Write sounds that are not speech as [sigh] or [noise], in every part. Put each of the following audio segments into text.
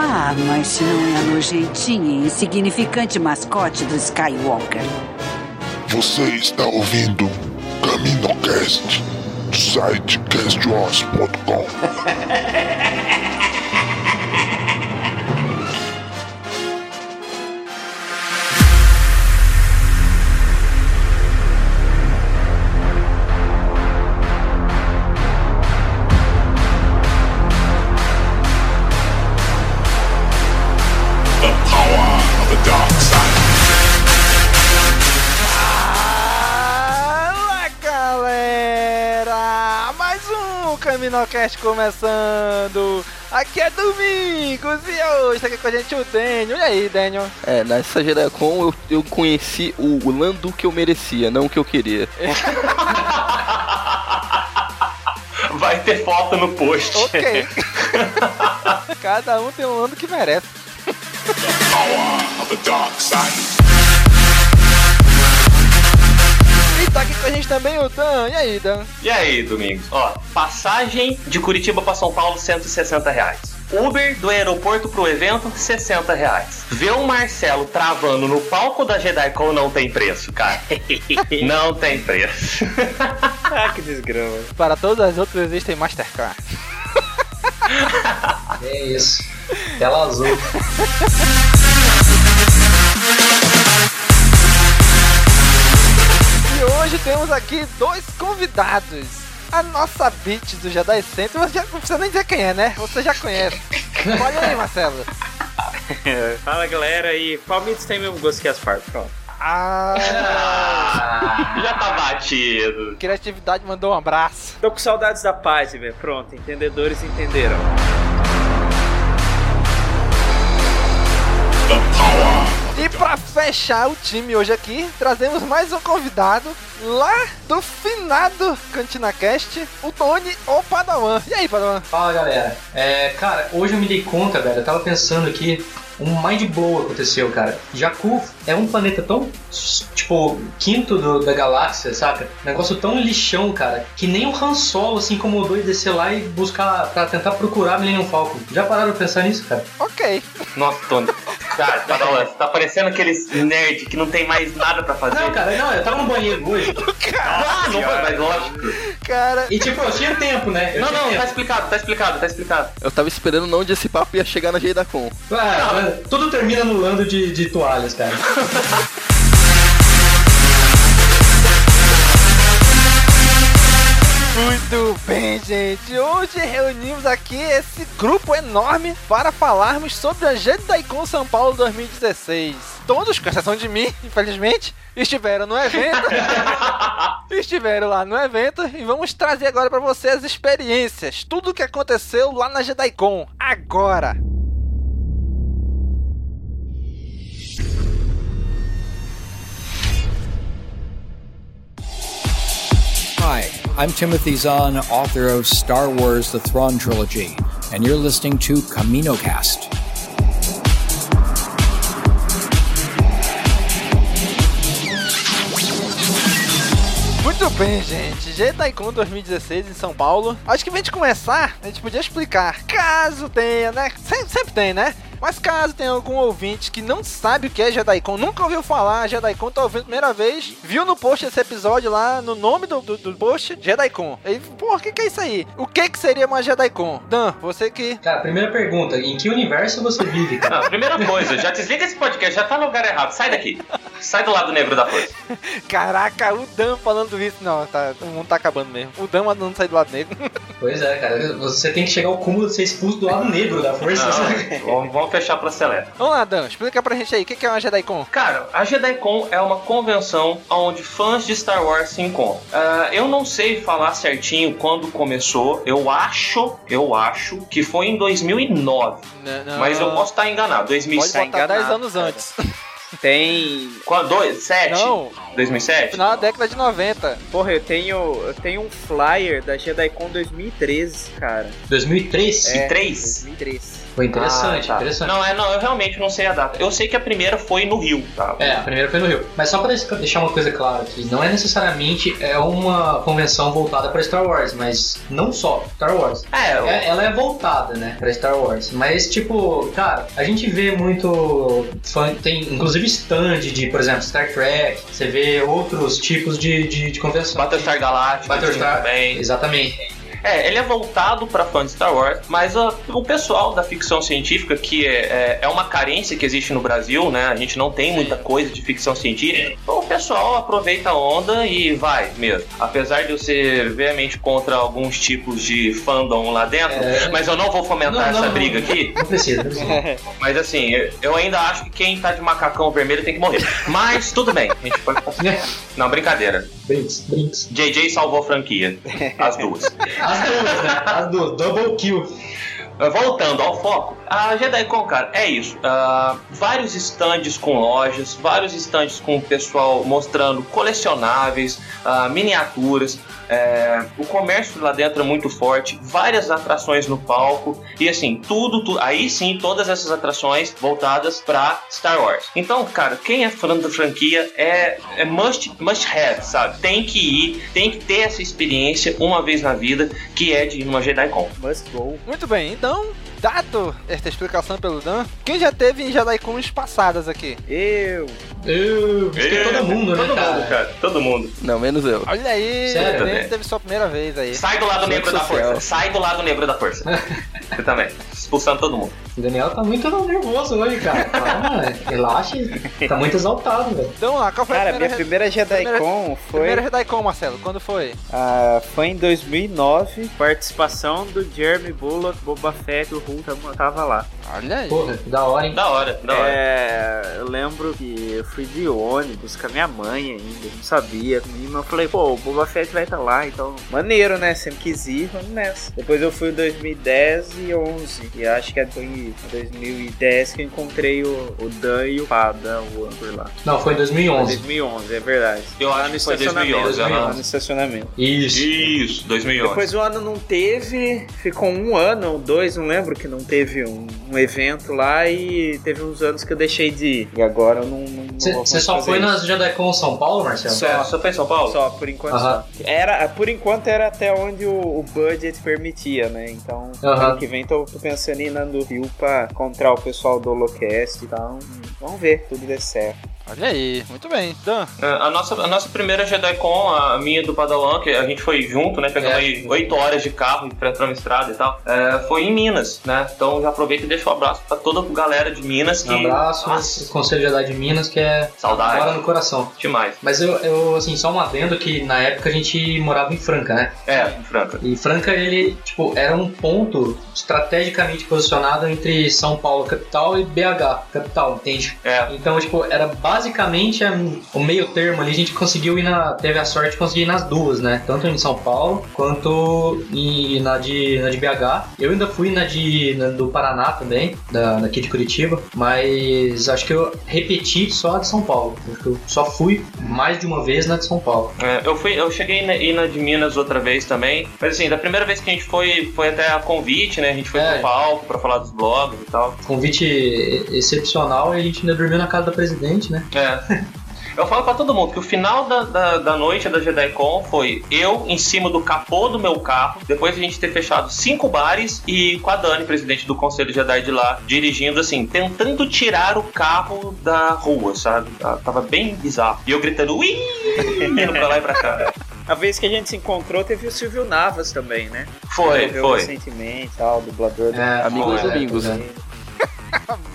Ah, mas não é a nojentinha e insignificante mascote do Skywalker. Você está ouvindo CaminoCast do site castwars.com. [laughs] Caminocast começando! Aqui é Domingos e hoje tá aqui com a gente o Daniel. E aí, Daniel? É, nessa Jedacon eu, eu conheci o Lando que eu merecia, não o que eu queria. [laughs] Vai ter foto no post. Ok. [laughs] Cada um tem um Lando que merece. Power of the dark side. Tá aqui com a gente também o Dan. E aí, Dan? E aí, Domingos? Ó, passagem de Curitiba pra São Paulo, 160 reais. Uber do aeroporto pro evento, 60 reais. Ver o Marcelo travando no palco da JediCon não tem preço, cara. [laughs] não tem preço. Ah, que desgrama. Para todas as outras existem Mastercard. É isso. Tela azul. [laughs] E hoje temos aqui dois convidados. A nossa beat do Jedi Center, você já não precisa nem dizer quem é, né? Você já conhece. Olha aí, Marcelo. [laughs] Fala galera, e Palmitos tem mesmo gosto que as partes, pronto. Ah, [laughs] Já tá batido. criatividade mandou um abraço. Tô com saudades da paz, velho. Pronto, entendedores entenderam. E pra fechar o time hoje aqui, trazemos mais um convidado lá do finado Cantina Cast, o Tony ou Padawan. E aí, Padawan? Fala galera. É, cara, hoje eu me dei conta, velho. Eu tava pensando aqui. Um mind blow aconteceu, cara. Jakku é um planeta tão, tipo, quinto do- da galáxia, saca? Negócio tão lixão, cara, que nem o Han Solo se incomodou de descer lá e buscar, pra tentar procurar Millennium Falcon. Já pararam pra pensar nisso, cara? Ok. Nossa, Tony. Cara, Padawan, tá parecendo aqueles nerd que não tem mais nada pra fazer. Não, cara, não, eu tava no banheiro hoje. [laughs] Ah, não foi, mas lógico. Cara, E tipo, eu tinha tempo, né? Eu Não, não, tempo. tá explicado, tá explicado, tá explicado. Eu tava esperando onde esse papo ia chegar na Jedacon. Ah, tudo termina no lando de, de toalhas, cara. Muito bem, gente. Hoje reunimos aqui esse grupo enorme para falarmos sobre a JediCon São Paulo 2016. Todos, com exceção de mim, infelizmente, estiveram no evento. [laughs] estiveram lá no evento e vamos trazer agora para vocês as experiências, tudo o que aconteceu lá na JediCon agora. Hi, I'm Timothy Zahn, author of Star Wars The Thrawn Trilogy, and you're listening to CaminoCast. Muito bem, gente. JediCon 2016 em São Paulo. Acho que pra gente começar, a gente podia explicar. Caso tenha, né? Sempre, sempre tem, né? Mas caso tenha algum ouvinte que não sabe o que é JediCon, nunca ouviu falar JediCon, tá ouvindo a primeira vez, viu no post desse episódio lá, no nome do, do, do post, JediCon. Ele, pô, o que, que é isso aí? O que que seria uma JediCon? Dan, você que... Cara, primeira pergunta, em que universo você vive, cara? Não, primeira coisa, já desliga esse podcast, já tá no lugar errado, sai daqui. Sai do lado negro da força. [laughs] Caraca, o Dan falando isso. Não, tá, o mundo tá acabando mesmo. O Dan mandando sair do lado negro. Pois é, cara, você tem que chegar ao cúmulo de ser expulso do lado negro da força. Não, vamos, fechar pra seleta. Vamos lá, Dan, explica pra gente aí, o que é uma JediCon? Cara, a JediCon é uma convenção onde fãs de Star Wars se encontram. Ah, eu não sei falar certinho quando começou. Eu acho, eu acho que foi em 2009. Não, Mas eu posso estar enganado. 2007. Pode botar 10 anos antes. [laughs] Tem. Quando? Dois? Sete? Não. 2007? Final da década de 90. Porra, eu tenho, eu tenho um flyer da JediCon 2013, cara. 2003? É, 3? 2003. Foi interessante, Ah, tá. interessante. Não, é, não, eu realmente não sei a data. Eu sei que a primeira foi no Rio, tá? É, a primeira foi no Rio. Mas só pra deixar uma coisa clara aqui, não é necessariamente é uma convenção voltada pra Star Wars, mas não só Star Wars. É, eu- É, ela é voltada, né, pra Star Wars. Mas, tipo, cara, a gente vê muito fã, tem inclusive stand de, por exemplo, Star Trek, você vê outros tipos de, de, de convenção. Battlestar Galactica Battlestar, também. exatamente. É, ele é voltado para fãs de Star Wars, mas ó, o pessoal da ficção científica, que é, é, é uma carência que existe no Brasil, né? A gente não tem muita coisa de ficção científica. Então, o pessoal aproveita a onda e vai mesmo. Apesar de eu ser veemente contra alguns tipos de fandom lá dentro, É. mas eu não vou fomentar Não, não, essa não. briga aqui. Não precisa, não precisa. [laughs] Mas assim, eu- eu ainda acho que quem tá de macacão vermelho tem que morrer. Mas tudo bem, a gente pode. [laughs] Não, brincadeira. Brinks, brinks. JJ salvou a franquia. As duas. As duas, né? As duas, double kill. Uh, Voltando ao foco, a JediCon, cara, é isso. Ah, vários estandes com lojas, vários estandes com o pessoal mostrando colecionáveis, ah, miniaturas. É, o comércio lá dentro é muito forte, várias atrações no palco e assim, tudo, tu- aí sim, todas essas atrações voltadas pra Star Wars. Então, cara, quem é fã da franquia é, é must, must have, sabe? Tem que ir, tem que ter essa experiência uma vez na vida, que é de ir numa JediCon. Must go. Muito bem, então, dado esta explicação pelo Dan, quem já teve em JediCons passadas aqui? Eu. Eu. Acho que é todo mundo, né, Todo cara? mundo, cara. Todo mundo. Não, menos eu. Olha aí, Sério, né? teve sua primeira vez aí. Sai do lado negro da força. Sai do lado negro da força. [laughs] Você também. Expulsando todo mundo. O Daniel tá muito nervoso hoje, cara. Calma, relaxa. Tá muito exaltado, velho. Então lá, qual foi Cara, a minha primeira... primeira JediCon foi, Primeira JediCon, Marcelo, quando foi? ah, foi em 2009. Participação do Jeremy Bullock, Boba Fett, o Hulk tava- tava lá. Olha aí. Porra, da hora, hein? Da hora, da hora. É, eu lembro que eu fui de ônibus com a minha mãe ainda, eu não sabia. Mas eu falei, pô, o Boba Fett vai estar lá, então maneiro, né? Sempre quis ir, vamos nessa. Depois eu fui em 2010 e 11. E acho que foi em 2010 que eu encontrei o, o Dan e o Pada, o Amber lá. Não, foi em Foi 2011. 2011, é verdade. Eu lá acho no que foi estacionamento. 2011, lá aham. no estacionamento. Isso. Isso, 2011. Depois o ano não teve, ficou um ano ou dois, não lembro, que não teve um, um evento lá e teve uns anos que eu deixei de ir. E agora eu não. Você só fazer foi isso. nas JediCon São Paulo, Marcelo? Só, só foi em São Paulo? Só, por enquanto Aham. só. Era, por enquanto era até onde o, o budget permitia, né? Então, Aham. ano que vem tô, tô pensando em ir na do Rio pra encontrar o pessoal do Holocast e tal. Vamos ver, tudo der certo. Olha aí, muito bem. Dan, É, A nossa, a nossa primeira JediCon, a minha e do Padawan, que a gente foi junto, né? Pegamos É. aí 8 horas de carro, enfrentamos a estrada e tal. é, foi em Minas, né? Então já aproveito e deixo um abraço pra toda a galera de Minas que. Um abraço, Nossa, Conselho Jedi de Minas, que é Saudade. mora no coração. demais. Mas eu, eu, assim, só um adendo que na época a gente morava em Franca, né? É, em Franca. E Franca, ele, tipo, era um ponto estrategicamente posicionado entre São Paulo, capital, e BH, capital, entende? É. Então, tipo, era basicamente a- o meio termo ali, a gente conseguiu ir na. Teve a sorte de conseguir ir nas duas, né? Tanto em São Paulo quanto em, na, de, na de BH. Eu ainda fui na de na do Paraná também, da, daqui de Curitiba, mas acho que eu repeti só a de São Paulo. Acho que eu só fui mais de uma vez na de São Paulo. É, eu, fui, eu cheguei na, ir na de Minas outra vez também. Mas assim, da primeira vez que a gente foi, foi até a convite, né? A gente foi É. pro palco pra falar dos blogs e tal. Convite excepcional e a gente ainda dormiu na casa da presidente, né? É. Eu falo pra todo mundo que o final da, da, da noite da JediCon foi eu em cima do capô do meu carro, depois de a gente ter fechado cinco bares e com a Dani, presidente do Conselho Jedi de lá, dirigindo assim, tentando tirar o carro da rua, sabe? Ah, Tava bem bizarro. E eu gritando, ui! [laughs] Indo pra lá e pra cá. A vez que a gente se encontrou, teve o Silvio Navas também, né? Foi, foi. recentemente, tal, dublador do É, Amigos foi, domingos, é, né?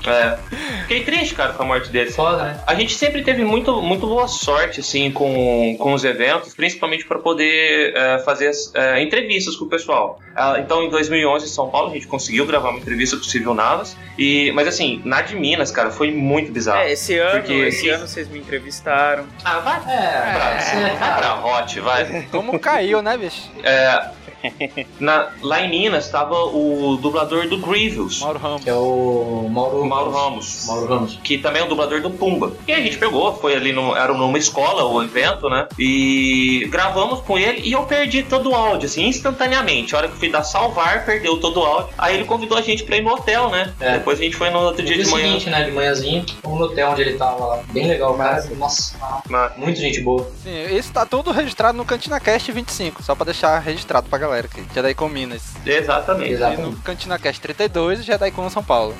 É. Fiquei triste, cara, com a morte dele. Foda, né? A gente sempre teve muito, muito boa sorte, assim, com, com os eventos, principalmente para poder é, fazer as, é, entrevistas com o pessoal. Ah, então, em 2011, em São Paulo, a gente conseguiu gravar uma entrevista com o Silvio Navas. E, mas, assim, na de Minas, cara, foi muito bizarro. É, esse ano, Porque esse ano vocês me entrevistaram. Ah, vai, É, pra, é, vai pra Hot, vai. Como caiu, né, bicho? É, [laughs] na, lá em Minas tava o dublador do Grievous. Mauro Ramos. Que é o Mauro, Mauro Ramos. Mauro Ramos. que também é o dublador do Pumba. E a gente pegou, foi ali, no, era numa escola o evento, né? E gravamos com ele e eu perdi todo o áudio, assim, instantaneamente. A hora que eu fui dar salvar, perdeu todo o áudio. Aí ele convidou a gente pra ir no hotel, né? É. Depois a gente foi no outro No dia dia de manhã. seguinte, né, de manhãzinho, fomos no hotel onde ele tava lá. Bem legal, cara. Nossa, Mas- muito gente boa. Sim, isso tá tudo registrado no CantinaCast 25, só pra deixar registrado pra galera aqui. JediCon Minas. Exatamente. E Exatamente. no CantinaCast 32 e JediCon São Paulo.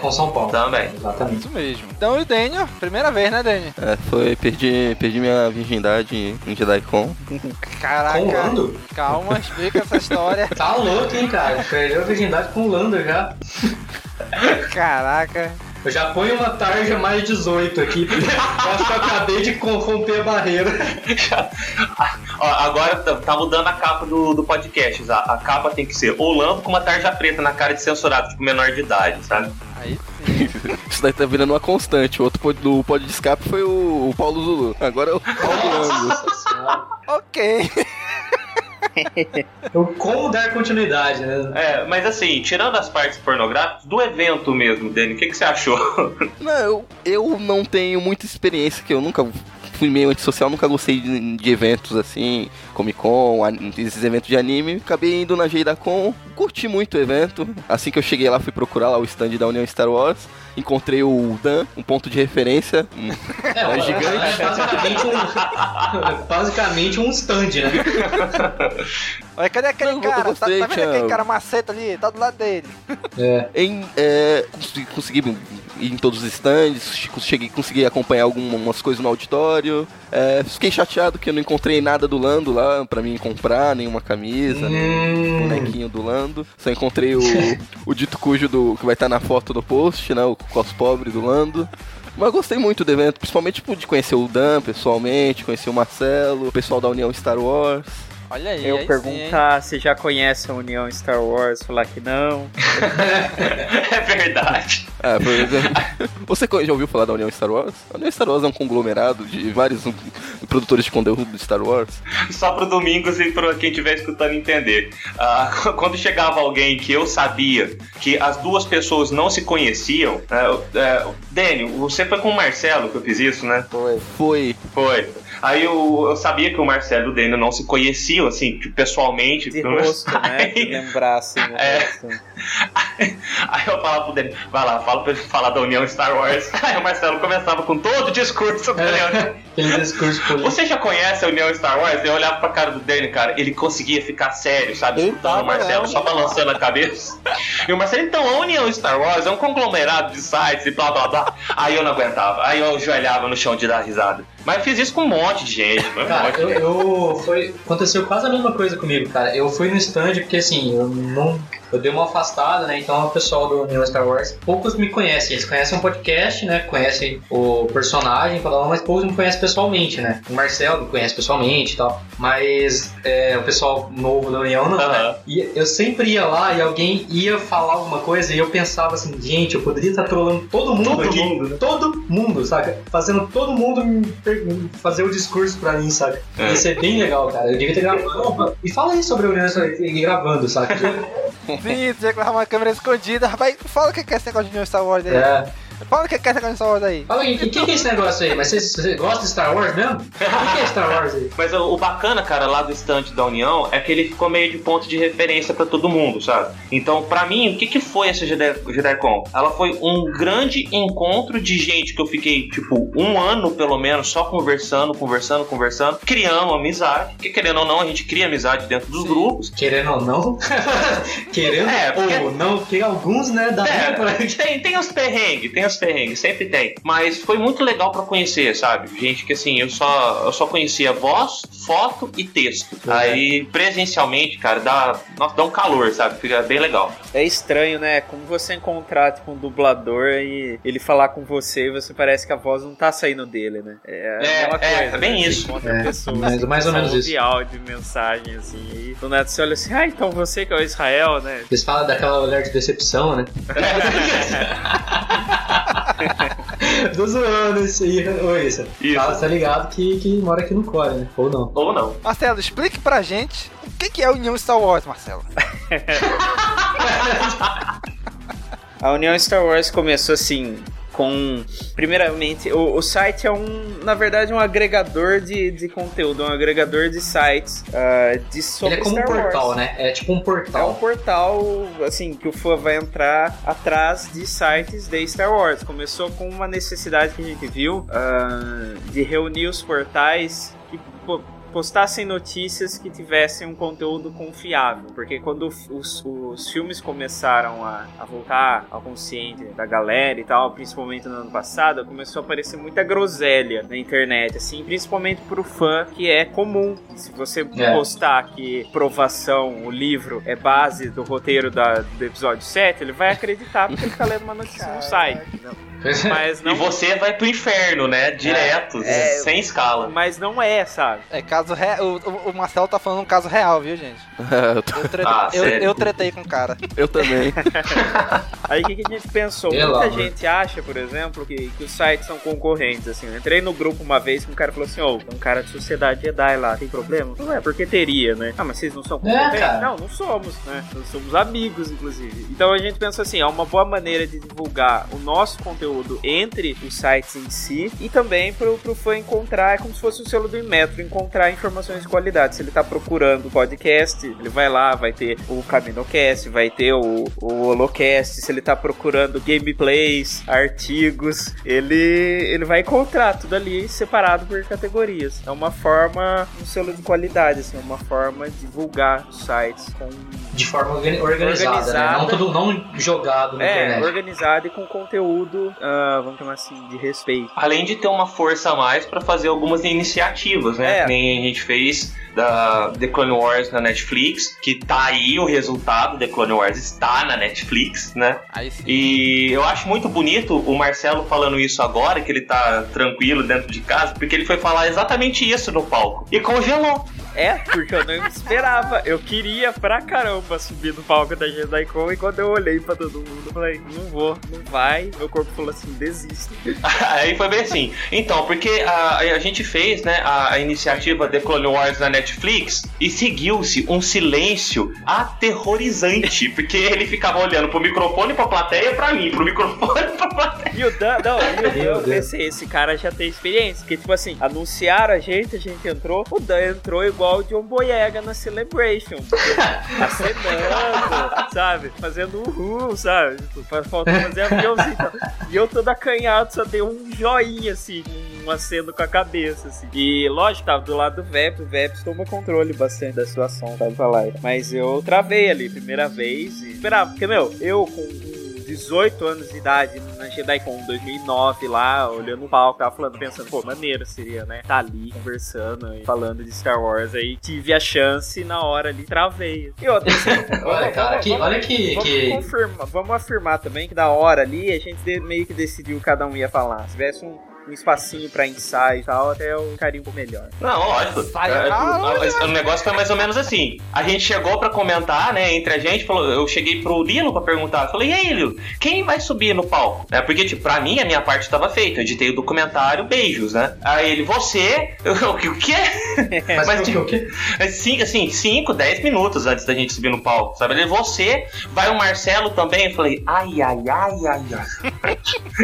Com São Paulo. Também. Exatamente. Isso mesmo. Então, o Daniel, primeira vez, né, Daniel? É, foi, perdi, perdi minha virgindade em JediCon. [laughs] Caraca. Com o Lando? Calma, explica essa história. Tá louco, hein, cara? Perdeu a virgindade com o Lando já. Caraca. Eu já ponho uma tarja mais 18 aqui. porque acho que eu acabei de romper a barreira. [laughs] Ó, agora tá, tá mudando a capa do, do podcast. A, a capa tem que ser Orlando com uma tarja preta na cara de censurado, tipo menor de idade, sabe? Aí sim. [laughs] Isso daí tá virando uma constante. O outro pod, do pod de escape foi o, o Paulo Zulu. Agora é o Paulo ok. [laughs] Como dar continuidade, né? É, mas assim, tirando as partes pornográficas, do evento mesmo, Dani, o que, que você achou? [laughs] Não, eu, eu não tenho muita experiência, que eu nunca fui meio antissocial, nunca gostei de, de eventos assim, Comic Con, esses eventos de anime. Acabei indo na Jeidacon, curti muito o evento. Assim que eu cheguei lá, fui procurar lá o stand da União Star Wars. Encontrei o Dan, um ponto de referência. um- É, É gigante. É basicamente um, basicamente um stand, né? [laughs] Olha, cadê aquele Não, cara? Tá, gostei, tá vendo tinha- aquele cara maceta ali? Tá do lado dele. É. Em, é, consegui, consegui ir em todos os stands, cheguei, consegui acompanhar algumas coisas no auditório. É, fiquei chateado que eu não encontrei nada do Lando lá pra mim comprar, nenhuma camisa, nem Hum, bonequinho do Lando. Só encontrei o, o dito cujo do, que vai estar na foto do post, né? O cos pobre do Lando. Mas gostei muito do evento, principalmente tipo, de conhecer o Dan pessoalmente, conhecer o Marcelo, o pessoal da União Star Wars. Olha aí. Eu aí sim, perguntar se já conhece a União Star Wars, falar que não. [laughs] é verdade. Ah, por exemplo, você já ouviu falar da União Star Wars? A União Star Wars é um conglomerado de vários produtores de conteúdo de Star Wars. Só pro Domingos e pra quem estiver escutando entender. Ah, [laughs] quando chegava alguém que eu sabia que as duas pessoas não se conheciam, é, é, Daniel, você foi com o Marcelo que eu fiz isso, né? Foi. Foi. Foi. Aí eu, eu sabia que o Marcelo e o Daniel não se conheciam, assim, tipo, pessoalmente. De menos. rosto, né? [laughs] De lembrar assim. o É. rosto. [laughs] Aí eu falava pro Daniel, vai lá, fala pra ele falar da União Star Wars. [laughs] Aí o Marcelo começava com todo o discurso da União. Aquele discurso político. Você já conhece a União Star Wars? Eu olhava pra cara do Danny, cara, ele conseguia ficar sério, sabe? Ele Escutando tava, o Marcelo né? só balançando a cabeça. E o Marcelo, então, a União Star Wars é um conglomerado de sites e blá blá blá. Aí eu não aguentava. Aí eu ajoelhava no chão de dar risada. Mas eu fiz isso com um monte de gente, um Cara, monte de eu, gente. eu- foi, aconteceu quase a mesma coisa comigo, cara. Eu fui no stand porque assim, eu não. Eu dei uma afastada, né? Então o pessoal do União Star Wars, poucos me conhecem. Eles conhecem o podcast, né? Conhecem o personagem, mas poucos me conhecem pessoalmente, né? O Marcel me conhece pessoalmente e tal. Mas é, o pessoal novo da União não, Aham. né? E eu sempre ia lá e alguém ia falar alguma coisa e eu pensava assim, gente, eu poderia estar trolando todo mundo Todo aqui. mundo, né? Todo mundo, saca? Fazendo todo mundo fazer o discurso pra mim, saca? É. Ia ser bem legal, cara. Eu devia ter gravado. [laughs] E fala aí sobre a União Star Wars, gravando, saca? [laughs] Sim, que levar uma câmera escondida. Rapaz, fala o que é esse negócio de New Star Wars aí. É. Fala o que é essa coisa Star Wars aí. Fala aí, o que, que é esse negócio aí? Mas você, você gosta de Star Wars mesmo? O que, que é Star Wars aí? [laughs] Mas o, o bacana, cara, lá do estante da União é que ele ficou meio de ponto de referência pra todo mundo, sabe? Então, pra mim, o que, que foi essa Jedi, JediCon? Ela foi um grande encontro de gente que eu fiquei, tipo, um ano pelo menos só conversando, conversando, conversando, criando amizade. Porque querendo ou não, a gente cria amizade dentro dos grupos. Querendo ou não? [laughs] Querendo É, porque- ou não, porque alguns, né, da É, tem, tem os perrengues, tem os perrengues, sempre tem. Mas foi muito legal pra conhecer, sabe? Gente que assim, eu só, eu só conhecia voz, foto e texto. Aí, presencialmente, cara, dá, nossa, dá um calor, sabe? Fica bem legal. É estranho, né? Como você encontrar tipo, um dublador e ele falar com você e você parece que a voz não tá saindo dele, né? É, É, mesma é, coisa. é bem né? Isso. encontra É, pessoas mais- que mais ou menos isso. áudio, mensagem, assim. E do nada você olha assim, ah, então você que é o Israel, né? Eles falam daquela olhar de decepção, né? [laughs] [laughs] [laughs] Tô zoando isso aí. Ô, isso. Isso. Fala, tá ligado que, que mora aqui no Core, né? Ou não. Ou não. Marcelo, explique pra gente o que que é a União Star Wars, Marcelo. [laughs] A União Star Wars começou assim com primeiramente o, o site é um na verdade um agregador de, de conteúdo um agregador de sites ah, de sobre Ele é como um Star Wars. portal, né? É tipo um É um portal. portal, assim, que o fã vai entrar atrás de sites de Star Wars. Começou com uma necessidade que a gente viu ah, de reunir os portais que postassem notícias que tivessem um conteúdo confiável. Porque quando os, os filmes começaram a, a voltar ao consciente da galera e tal, principalmente no ano passado, começou a aparecer muita groselha na internet, assim, principalmente pro fã, que é comum. Se você É. postar que provação, o livro, é base do roteiro da, do episódio 7, ele vai acreditar porque ele tá lendo uma notícia no site. Mas não, E você vai pro inferno, né? Direto, É. sem escala. mas não é, sabe? É caso real. O, o- Marcelo tá falando um caso real, viu, gente? [laughs] eu, tô- Eu tretei, Ah, eu, eu tretei com o cara. eu também. [laughs] Aí o que, que a gente pensou? Muita amor. gente acha, por exemplo, que, que os sites são concorrentes, assim. Eu entrei no grupo uma vez que um cara falou assim, ô, tem um cara de Sociedade Jedi lá, tem problema? Não é, porque teria, né? Ah, mas vocês não são concorrentes? cara. não, não somos, né? Nós somos amigos, inclusive. Então a gente pensou assim, é uma boa maneira de divulgar o nosso conteúdo entre os sites em si e também pro, pro fã encontrar, é como se fosse o selo do Inmetro, encontrar informações de qualidade. Se ele tá procurando podcast, ele vai lá, vai ter o CaminoCast, vai ter o, o Holocast, se ele tá procurando gameplays, artigos, ele, ele vai encontrar tudo ali separado por categorias. É uma forma, um selo de qualidade, assim, é uma forma de divulgar os sites com De forma organi- organizada, né? Não, Organizada. tudo, não jogado na é, internet. organizado e com conteúdo, ah, vamos chamar assim, de respeito. Além de ter uma força a mais pra fazer algumas iniciativas, né? É. Nem gente fez da The Clone Wars na Netflix, que tá aí o resultado, The Clone Wars está na Netflix, né? E eu acho muito bonito o Marcelo falando isso agora, que ele tá tranquilo dentro de casa, porque ele foi falar exatamente isso no palco. E congelou. É, porque eu não esperava. Eu queria pra caramba subir no palco da JediCon e quando eu olhei pra todo mundo, eu falei, não vou, não vai. Meu corpo falou assim, desisto. [laughs] Aí foi bem assim. Então, porque a, a gente fez, né, a, a iniciativa The Clone Wars na Netflix e seguiu-se um silêncio aterrorizante, porque ele ficava olhando pro microfone, pra plateia, pra mim, pro microfone, pra plateia. E o Dan, não, e o eu pensei, esse cara já tem experiência. Porque, tipo assim, anunciaram a gente, a gente entrou, o Dan entrou igual o John Boyega na Celebration. Acenando, sabe? Fazendo uhul, sabe? Tipo, fa- faltou fazer aviãozinho. e eu todo acanhado, só dei um joinha, assim, um aceno com a cabeça, assim. E, lógico, tava do lado do Veps, o Veps toma controle bastante da situação? Falar. Mas eu travei ali, primeira vez, e esperava. Porque, meu, eu com 18 anos de idade na JediCon 2009 lá, olhando o palco, tava falando, pensando, pô, maneiro seria, né? Tá ali conversando e falando de Star Wars. Aí tive a chance na hora ali travei. E outra, assim, [laughs] Olha, cara, que, olha que. Vamos, que... confirmar, vamos afirmar também que da hora ali a gente meio que decidiu cada um ia falar. Se tivesse um, um espacinho pra ensaio e tal, até eu ficaria um pouco melhor. Não, lógico. É, o, o negócio foi mais ou menos assim. A gente chegou pra comentar, né, entre a gente, falou, eu cheguei pro Lilo pra perguntar, falei, e aí, Lilo, quem vai subir no palco? É, porque, tipo, pra mim, a minha parte tava feita, eu editei o documentário, beijos, né? Aí ele, você, [laughs] eu, o que? [laughs] O quê? Mas, Mas tipo, o quê? Cinco, assim, 5, 10 minutos antes da gente subir no palco, sabe? Ele, você, vai o Marcelo também? Eu falei, ai, ai, ai, ai, ai.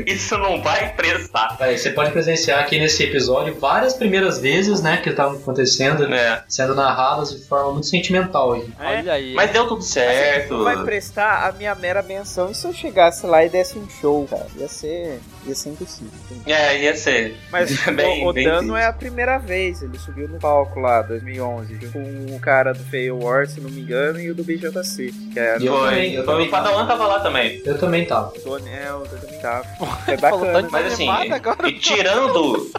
[laughs] Isso não vai prestar. Aí, você pode presenciar aqui nesse episódio várias primeiras vezes, né, que estavam acontecendo, é. sendo narradas de forma muito sentimental. Aí. É. Olha aí. Mas deu tudo certo. Assim, não vai prestar a minha mera menção e se eu chegasse lá e desse um show, cara? Ia ser. Ia ser impossível. É, ia ser. Mas [laughs] bem, o, o bem Dan não é a primeira vez. Ele subiu no palco lá, 2011, junto com o cara do Fail War, se não me engano, e o do BJC. Que é E eu também, eu o também Padawan tava lá também. Eu também tava. O o Tony também tava. [laughs] É bacana. Mas assim, agora. e tirando.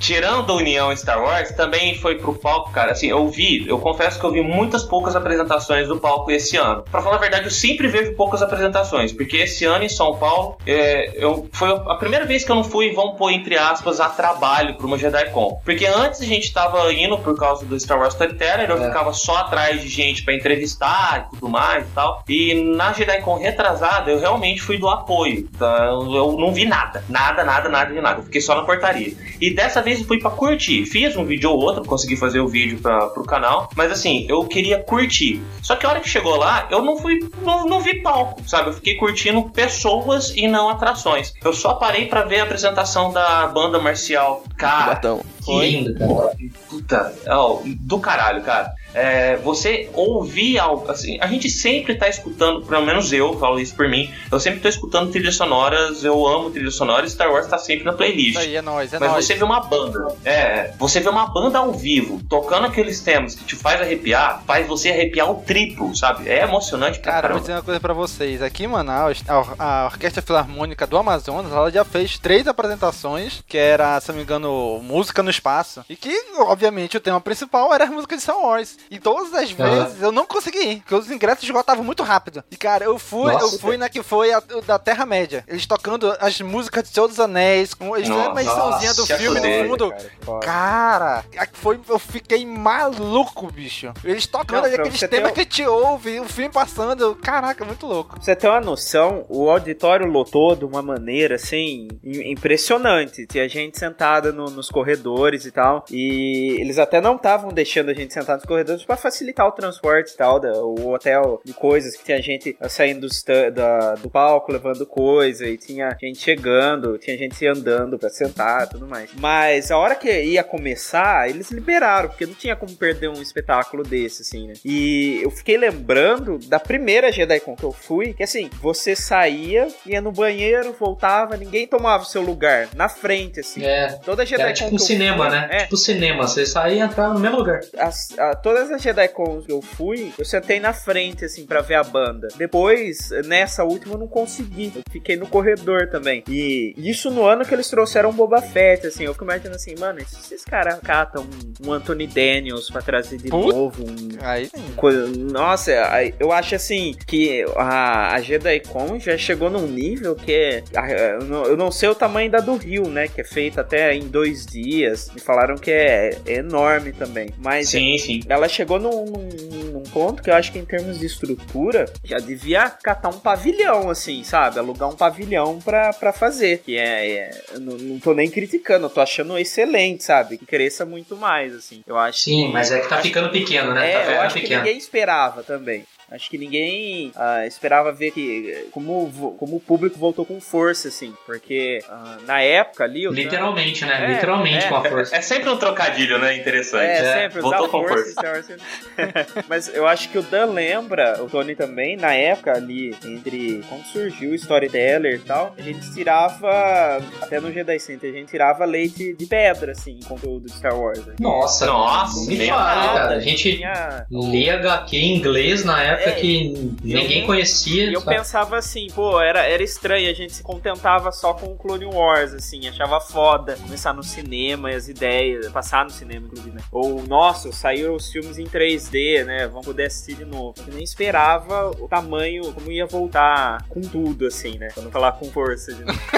Tirando a União Star Wars, também foi pro palco, cara. Assim, eu vi, eu confesso que eu vi muitas poucas apresentações do palco esse ano. Pra falar a verdade, eu sempre vejo poucas apresentações, porque esse ano em São Paulo, é, eu, foi a primeira vez que eu não fui, vamos pôr entre aspas, a trabalho pra uma JediCon. Porque antes a gente tava indo por causa do Star Wars Storyteller, eu É. ficava só atrás de gente pra entrevistar e tudo mais e tal. E na JediCon retrasada, eu realmente fui do apoio. Tá? Eu eu não vi nada, nada, nada, nada de nada. Eu fiquei só na portaria. E dessa vez eu fui pra curtir. Fiz um vídeo ou outro, consegui fazer o vídeo pra, pro canal. Mas assim, eu queria curtir. Só que a hora que chegou lá, eu não fui. Não, não vi palco, sabe? Eu fiquei curtindo pessoas e não atrações. Eu só parei pra ver a apresentação da banda marcial. Cara, Batão. Que lindo, cara. Puta, ó, do caralho, cara. É, você ouvir algo assim, a gente sempre tá escutando, pelo menos eu falo isso por mim, eu sempre tô escutando trilhas sonoras, eu amo trilhas sonoras, Star Wars tá sempre na playlist. Aí, é nóis, é Mas nóis. você vê uma banda, é, você vê uma banda ao vivo, tocando aqueles temas que te faz arrepiar, faz você arrepiar o triplo, sabe? É emocionante pra Cara, vou dizer uma coisa pra vocês. Aqui em Manaus, a, a Orquestra Filarmônica do Amazonas, ela já fez três apresentações, que era, se não me engano, Música no Espaço. E que, obviamente, o tema principal era as músicas de Star Wars. E todas as vezes eu não consegui ir, porque os ingressos esgotavam muito rápido. E, cara, eu fui, Nossa, eu fui na que foi a, da Terra-média. Eles tocando as músicas de Senhor dos Anéis, com eles fizeram uma Nossa, ediçãozinha do filme no fundo. Cara, foi, eu fiquei maluco, bicho. Eles tocando Não, aqueles temas que gente ouve, o filme passando. Caraca, muito louco. Pra você ter uma noção, o auditório lotou de uma maneira assim im- impressionante. Tinha gente sentada no- nos corredores e tal. E eles até não estavam deixando a gente sentar nos corredores pra facilitar o transporte e tal, da- o hotel de coisas que tinha gente saindo do, da- do palco levando coisa e tinha gente chegando, tinha gente andando pra sentar e tudo mais. Mas a hora que ia começar, eles liberaram, porque não tinha como perder um espetáculo desse, assim, né? E eu fiquei lembrando da primeira JediCon que eu fui, que assim, você saía, ia no banheiro, voltava, ninguém tomava o seu lugar, na frente, assim. É. Toda JediCon Era tipo um cinema, fui- né? É, Tipo cinema, você saía e entrava no mesmo lugar. as- a- todas as JediCons que eu fui, eu sentei na frente, assim, pra ver a banda. Depois, nessa última, eu não consegui. Eu fiquei no corredor também. E isso no ano que eles trouxeram Boba Fett, assim. Eu fico imaginando assim, mano, se esses caras catam um, um Anthony Daniels pra trazer de Puta. novo um, Aí sim. coisa. Nossa, aí eu acho assim que a, a JediCon já chegou num nível que é. a- Eu não, eu não sei o tamanho da do Rio, né? Que é feita até em dois dias. Me falaram que é, é enorme também. Mas Sim, sim. ela chegou num, num- num ponto que eu acho que em termos de estrutura já devia catar um pavilhão, assim, sabe? Alugar um pavilhão pra, pra fazer. Que é. é- não, não tô nem criticando, eu tô achando excelente, sabe? Que cresça muito mais, assim. Eu acho Sim, que- mas é que tá ficando pequeno, né? é, tá eu acho que pequeno. ninguém esperava também. Acho que ninguém ah, esperava ver que como, como o público voltou com força, assim. Porque ah, na época ali. Literalmente, né? É, Literalmente é. com a força. É sempre um trocadilho, né? Interessante. É, É, sempre voltou com força. força. Star Wars sempre- [laughs] Mas eu acho que o Dan lembra, o Tony também, na época ali, entre quando surgiu o Storyteller e tal, a gente tirava, até no Jedi Center, a gente tirava leite de pedra, assim, em conteúdo de Star Wars. né? Nossa, Nossa, me fala, cara. A gente Tinha... lia HQ em inglês na época É, que ninguém conhecia. E eu sabe? pensava assim, pô, era, era estranho, a gente se contentava só com o Clone Wars, assim, achava foda começar no cinema e as ideias, passar no cinema, inclusive, né? Ou, nossa, saíram os filmes em 3D, né? Vamos poder assistir de novo. Eu nem esperava o tamanho, como ia voltar com tudo, assim, né? Pra não falar com força de novo. [laughs]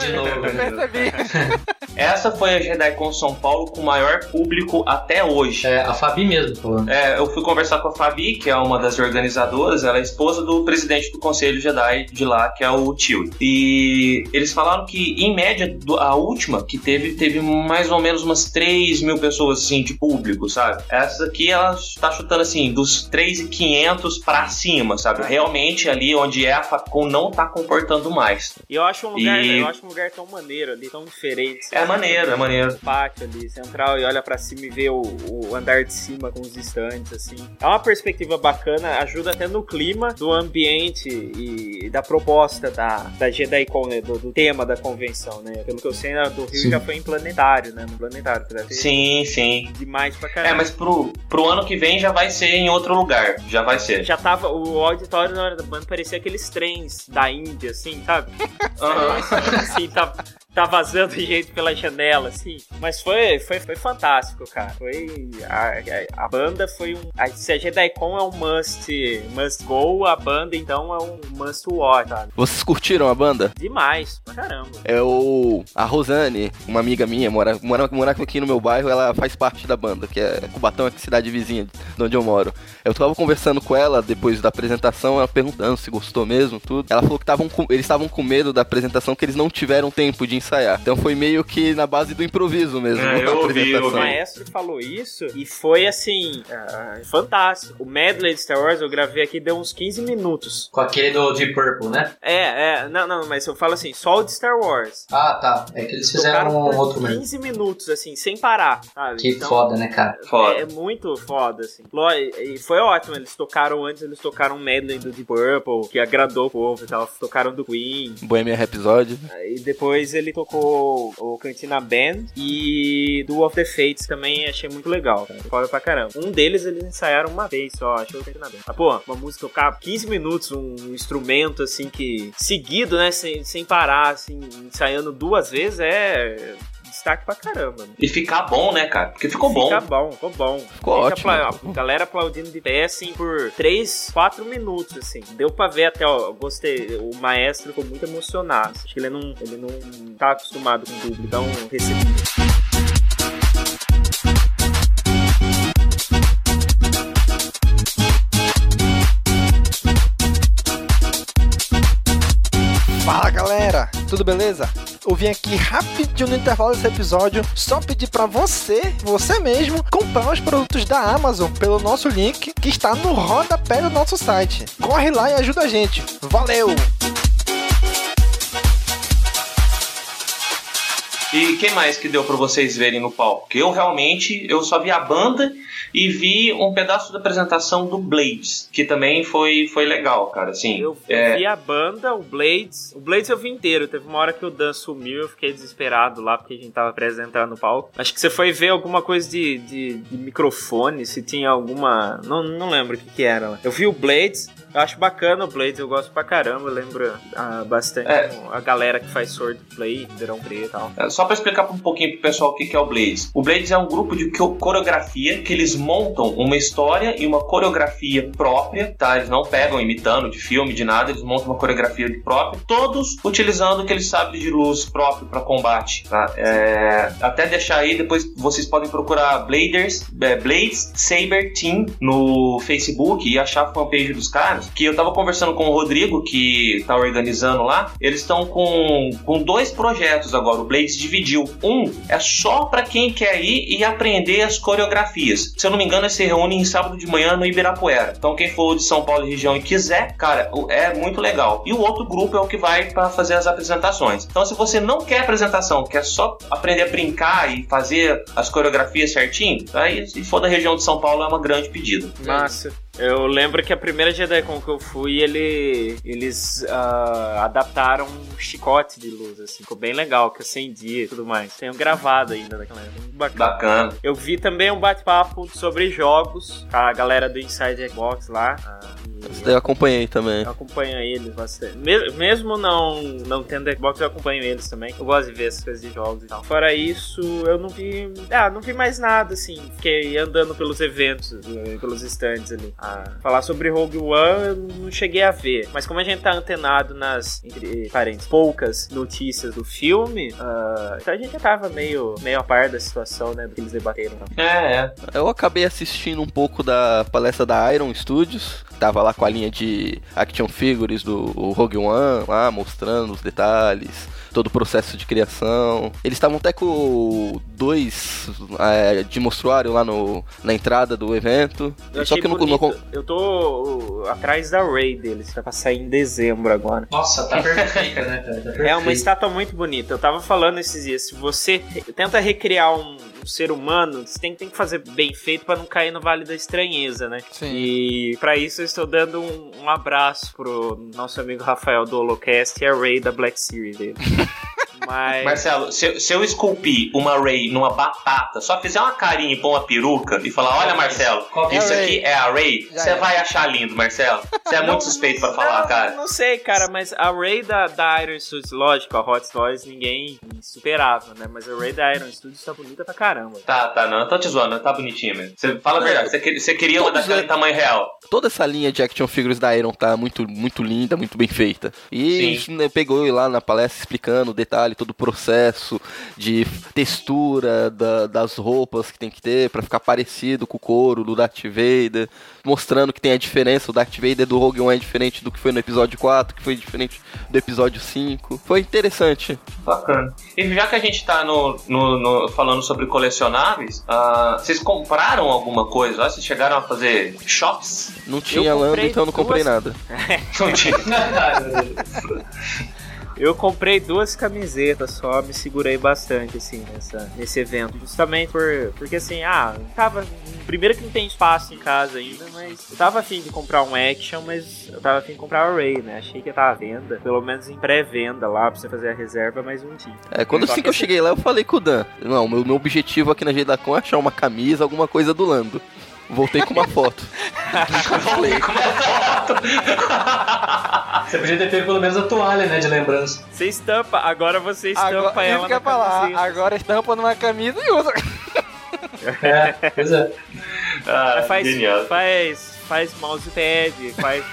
De novo. Eu percebi. [laughs] essa foi a JediCon São Paulo com o maior público até hoje. É, a Fabi mesmo falando. É, eu fui conversar com a Fabi, que é uma das organizadoras, ela é esposa do presidente do Conselho Jedi de lá, que é o Tio. E eles falaram que, em média, a última que teve, teve mais ou menos umas 3 mil pessoas, assim, de público, sabe? Essa aqui, ela tá chutando, assim, dos 3,500 pra cima, sabe? Realmente, ali onde é a Facom não tá comportando mais. E eu acho um lugar, E- eu acho um lugar tão maneiro ali, tão diferente. É maneiro, é maneiro. pátio ali, central, e olha pra cima e vê o, o andar de cima com os estantes, assim. É uma perspectiva bacana, ajuda até no clima do ambiente e da proposta da, da JediCon, né? Do, do tema da convenção, né? Pelo que eu sei, a do Rio Sim. já foi em planetário, né? No planetário. Sim, sim. Demais pra caramba. É, mas pro, pro ano que vem já vai ser em outro lugar. Já vai ser. Já tava, o auditório na hora da banda parecia aqueles trens da Índia, assim, sabe? assim, tá, tá vazando [laughs] gente pela janela, assim. Mas foi, foi, foi fantástico, cara. Foi. A, a, a banda foi um. A, se a JediCon é um must, must go, a banda então é um must watch, sabe? Vocês curtiram a banda? Demais, pra caramba. É o. A Rosane, uma amiga minha, mora, mora, mora aqui no meu bairro, ela faz parte da banda, que é Cubatão, é cidade vizinha de onde eu moro. Eu tava conversando com ela depois da apresentação, ela perguntando se gostou mesmo, tudo. Ela falou que tavam com- eles estavam com medo da apresentação, que eles não tiveram tempo de ensaiar. Então foi meio que na base do improviso mesmo. É, [laughs] eu ouvi, eu apresentação. O maestro falou isso e foi assim, ah, fantástico. O medley de Star Wars eu gravei aqui deu uns 15 minutos. Com aquele do Deep Purple, né? É, é, não, não, mas eu falo assim, só o de Star Wars. Ah, tá. É que eles fizeram um outro mesmo. 15 minutos, assim, sem parar, sabe? Que foda, né, cara? É, é muito foda, assim. E e foi ótimo, eles tocaram antes, eles tocaram um medley do Deep Purple, que agradou o povo e tal. Tocaram do Queen. Bohemian Rhapsody. E depois ele tocou o Cantina Band e do Of the Fates também achei muito legal, cara. Foda pra caramba. Um deles eles ensaiaram uma vez só, foi o Cantina Band. Ah, pô, uma música tocar 15 minutos, um instrumento assim que seguido, né, sem, sem parar, assim, ensaiando duas vezes é destaque pra caramba. né? E ficar bom, né, cara? Porque ficou bom. Fica bom, ficou bom. Ficou ótimo. apla- galera aplaudindo de pé, assim, por 3, 4 minutos, assim. Deu pra ver até, ó, gostei. O maestro ficou muito emocionado. Acho que ele não, ele não tá acostumado com o público, então recebido. Tudo beleza? Eu vim aqui rapidinho no intervalo desse episódio só pedir pra você, você mesmo, comprar os produtos da Amazon pelo nosso link que está no rodapé do nosso site. Corre lá e ajuda a gente. Valeu! E quem mais que deu pra vocês verem no palco? Porque eu realmente eu só vi a banda e vi um pedaço da apresentação do Blades, que também foi, foi legal, cara. Assim, Eu é, vi a banda, o Blades. O Blades eu vi inteiro. Teve uma hora que o Dan sumiu, eu fiquei desesperado lá porque a gente tava apresentando no palco. Acho que você foi ver alguma coisa de, de, de microfone, se tinha alguma. Não, não lembro o que, que era lá. Eu vi o Blades. Eu acho bacana o Blades, eu gosto pra caramba. Lembra ah, bastante É. a galera que faz swordplay, Verão Preto e tal. É, Só pra explicar um pouquinho pro pessoal o que que é o Blades. O Blades é um grupo de co- coreografia que eles montam uma história e uma coreografia própria, tá? Eles não pegam imitando de filme, de nada, eles montam uma coreografia própria, todos utilizando aquele sabre de luz próprio pra combate, tá? É, até deixar aí, depois vocês podem procurar Bladers, é, Blades Saber Team no Facebook e achar a fanpage dos caras, que eu tava conversando com o Rodrigo, que tá organizando lá, eles estão com, com dois projetos agora, o Blades dividiu. Um é só pra quem quer ir e aprender as coreografias. Se eu não me engano, eles se reúnem em sábado de manhã no Ibirapuera. Então quem for de São Paulo e região e quiser, cara, é muito legal. E o outro grupo é o que vai pra fazer as apresentações. Então se você não quer apresentação, quer só aprender a brincar e fazer as coreografias certinho, aí se for da região de São Paulo é uma grande pedida. Massa. Eu lembro que a primeira JediCon que eu fui, ele, eles ah, adaptaram um chicote de luz, assim. Ficou bem legal, que acendia e tudo mais. Tenho gravado ainda daquela época. Muito bacana. Bacana. Eu vi também um bate-papo sobre jogos, com a galera do Inside Xbox lá. ah, eu acompanhei também. Eu acompanho eles bastante. Mes- Mesmo não, não tendo Xbox, eu acompanho eles também. Eu gosto de ver essas coisas de jogos e tal. Fora isso, eu não vi. Ah, não vi mais nada, assim. Fiquei andando pelos eventos, eh, pelos stands ali. Ah, falar sobre Rogue One, eu não cheguei a ver. Mas como a gente tá antenado nas, entre parênteses, poucas notícias do filme, ah, então a gente já tava meio, meio a par da situação, né? Do que eles debateram. É, é. Eu acabei assistindo um pouco da palestra da Iron Studios. Tava lá com a linha de action figures do Rogue One, lá mostrando os detalhes, todo o processo de criação. Eles estavam até com dois é, de mostruário lá no, na entrada do evento. Eu Só que eu não, bonito. não, Eu tô atrás da Ray deles, tá pra sair em dezembro agora. Nossa, tá perfeita, né, cara? Tá É uma perfeita. estátua muito bonita. Eu tava falando esses dias, se você tenta recriar um, um ser humano, você tem, tem que fazer bem feito pra não cair no Vale da Estranheza, né? Sim. E pra isso eu estou dando um, um abraço pro nosso amigo Rafael do Holocast e a Ray da Black Series dele. [laughs] Mas... Marcelo, se, eu- se eu esculpir uma Ray numa batata, só fizer uma carinha e pôr uma peruca e falar: Olha, Marcelo, é isso a Ray? aqui é a Ray, você vai achar lindo, Marcelo. Você é muito suspeito pra falar, cara. Não sei, cara, mas a Ray da, da Iron Studios, lógico, a Hot Toys ninguém superava, né? Mas a Ray da Iron Studios tá bonita pra caramba. Tá, tá, não, eu tô te zoando, tá bonitinho mesmo. Você fala a verdade, você, queria- você queria uma daquela em tamanho real. toda essa linha de action figures da Iron tá muito, muito linda, muito bem feita. E né, pegou lá na palestra explicando o detalhe, todo o processo de textura da- das roupas que tem que ter pra ficar parecido com o couro do Darth Vader, mostrando que tem a diferença, o Darth Vader do Rogue One é diferente do que foi no episódio 4, que foi diferente do episódio 5. Foi interessante. Bacana. E já que a gente tá no, no- no- falando sobre colecionáveis, ah, vocês compraram alguma coisa? Vocês chegaram a fazer shops? Não tinha lando, então eu não comprei nada. [laughs] Não tinha. [laughs] Eu comprei duas camisetas só, me segurei bastante, assim, nessa, nesse evento. Justamente por, porque, assim, ah, tava. Primeiro que não tem espaço em casa ainda, mas eu tava afim de comprar um Action, mas eu tava afim de comprar o Ray, né? Achei que ia estar à venda, pelo menos em pré-venda lá, pra você fazer a reserva, mas não tinha. É, quando assim eu assim- cheguei lá, eu falei com o Dan. Não, meu, meu objetivo aqui na Jedacon é achar uma camisa, alguma coisa do Lando. Voltei com uma foto. [laughs] Voltei com uma foto. Você podia ter pego pelo menos a toalha, né, de lembrança. Você estampa, agora você estampa Agora, ela isso que eu ia falar, camiseta. agora estampa numa camisa e usa. É, pois é. Ah, Mas faz, genial. faz, faz mousepad, faz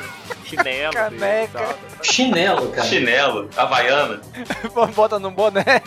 chinelo. Caneca. tal. Chinelo, cara. Chinelo, havaiana. [laughs] Bota num boné.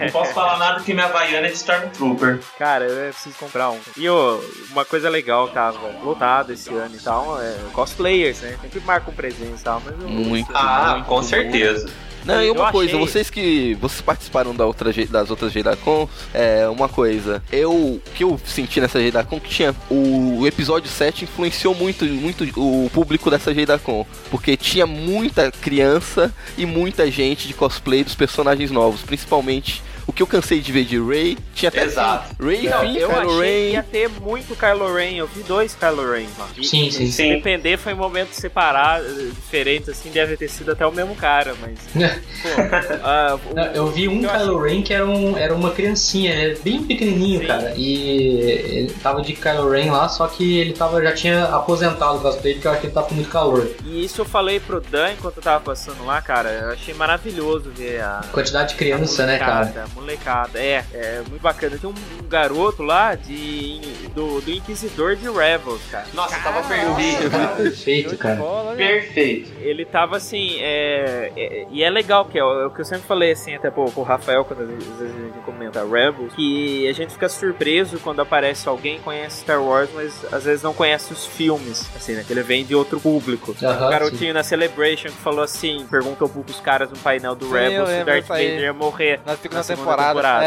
Não posso falar nada que minha havaiana é de Stormtrooper. Cara, eu preciso comprar um. E ô, uma coisa legal, tava lotado esse ano e tal, é cosplayers, né? Sempre marcam presença e tal, mas eu... Muito. Ah, muito, com muito. certeza. Não, e Eu uma coisa, achei- vocês que vocês participaram da outra, das outras Jedacons, é uma coisa, eu que eu senti nessa Jedacon que tinha o, episódio 7 influenciou muito muito o público dessa Jedacon, porque tinha muita criança e muita gente de cosplay dos personagens novos, principalmente o que eu cansei de ver de Ray, tinha até Exato. Ray, Não, Finn, eu Kylo achei Ren. que ia ter muito Kylo Ren. Eu vi dois Kylo Ren lá. E- Sim, sim, Se sim. depender, foi em momentos separados, diferentes, assim, deve ter sido até o mesmo cara, mas. [laughs] Pô, o- Não, Eu vi um eu Kylo Ren que era, um, era uma criancinha, é bem pequenininho, Sim. cara. E ele tava de Kylo Ren lá, só que ele tava, já tinha aposentado o cosplay porque eu acho que ele tava com muito calor. E isso eu falei pro Dan enquanto eu tava passando lá, cara. Eu achei maravilhoso ver a. Quantidade de criança, a né, cara? Molecada, é, é muito bacana. Tem um garoto lá de do, do Inquisidor de Rebels, cara. Nossa, tava Isso, perdido. cara, perfeito, cara. Perfeito. Ele tava assim, é, é- e é legal, que é o, é o que eu sempre falei assim, até pro, pro Rafael, quando às vezes a gente comenta Rebels, que a gente fica surpreso quando aparece alguém que conhece Star Wars, mas às vezes não conhece os filmes, assim, né? Que ele vem de outro público. O garotinho na Celebration que falou assim, perguntou pros caras no painel do Sim, Rebels se Darth. Vader ia morrer. Na segunda segunda temporada. temporada.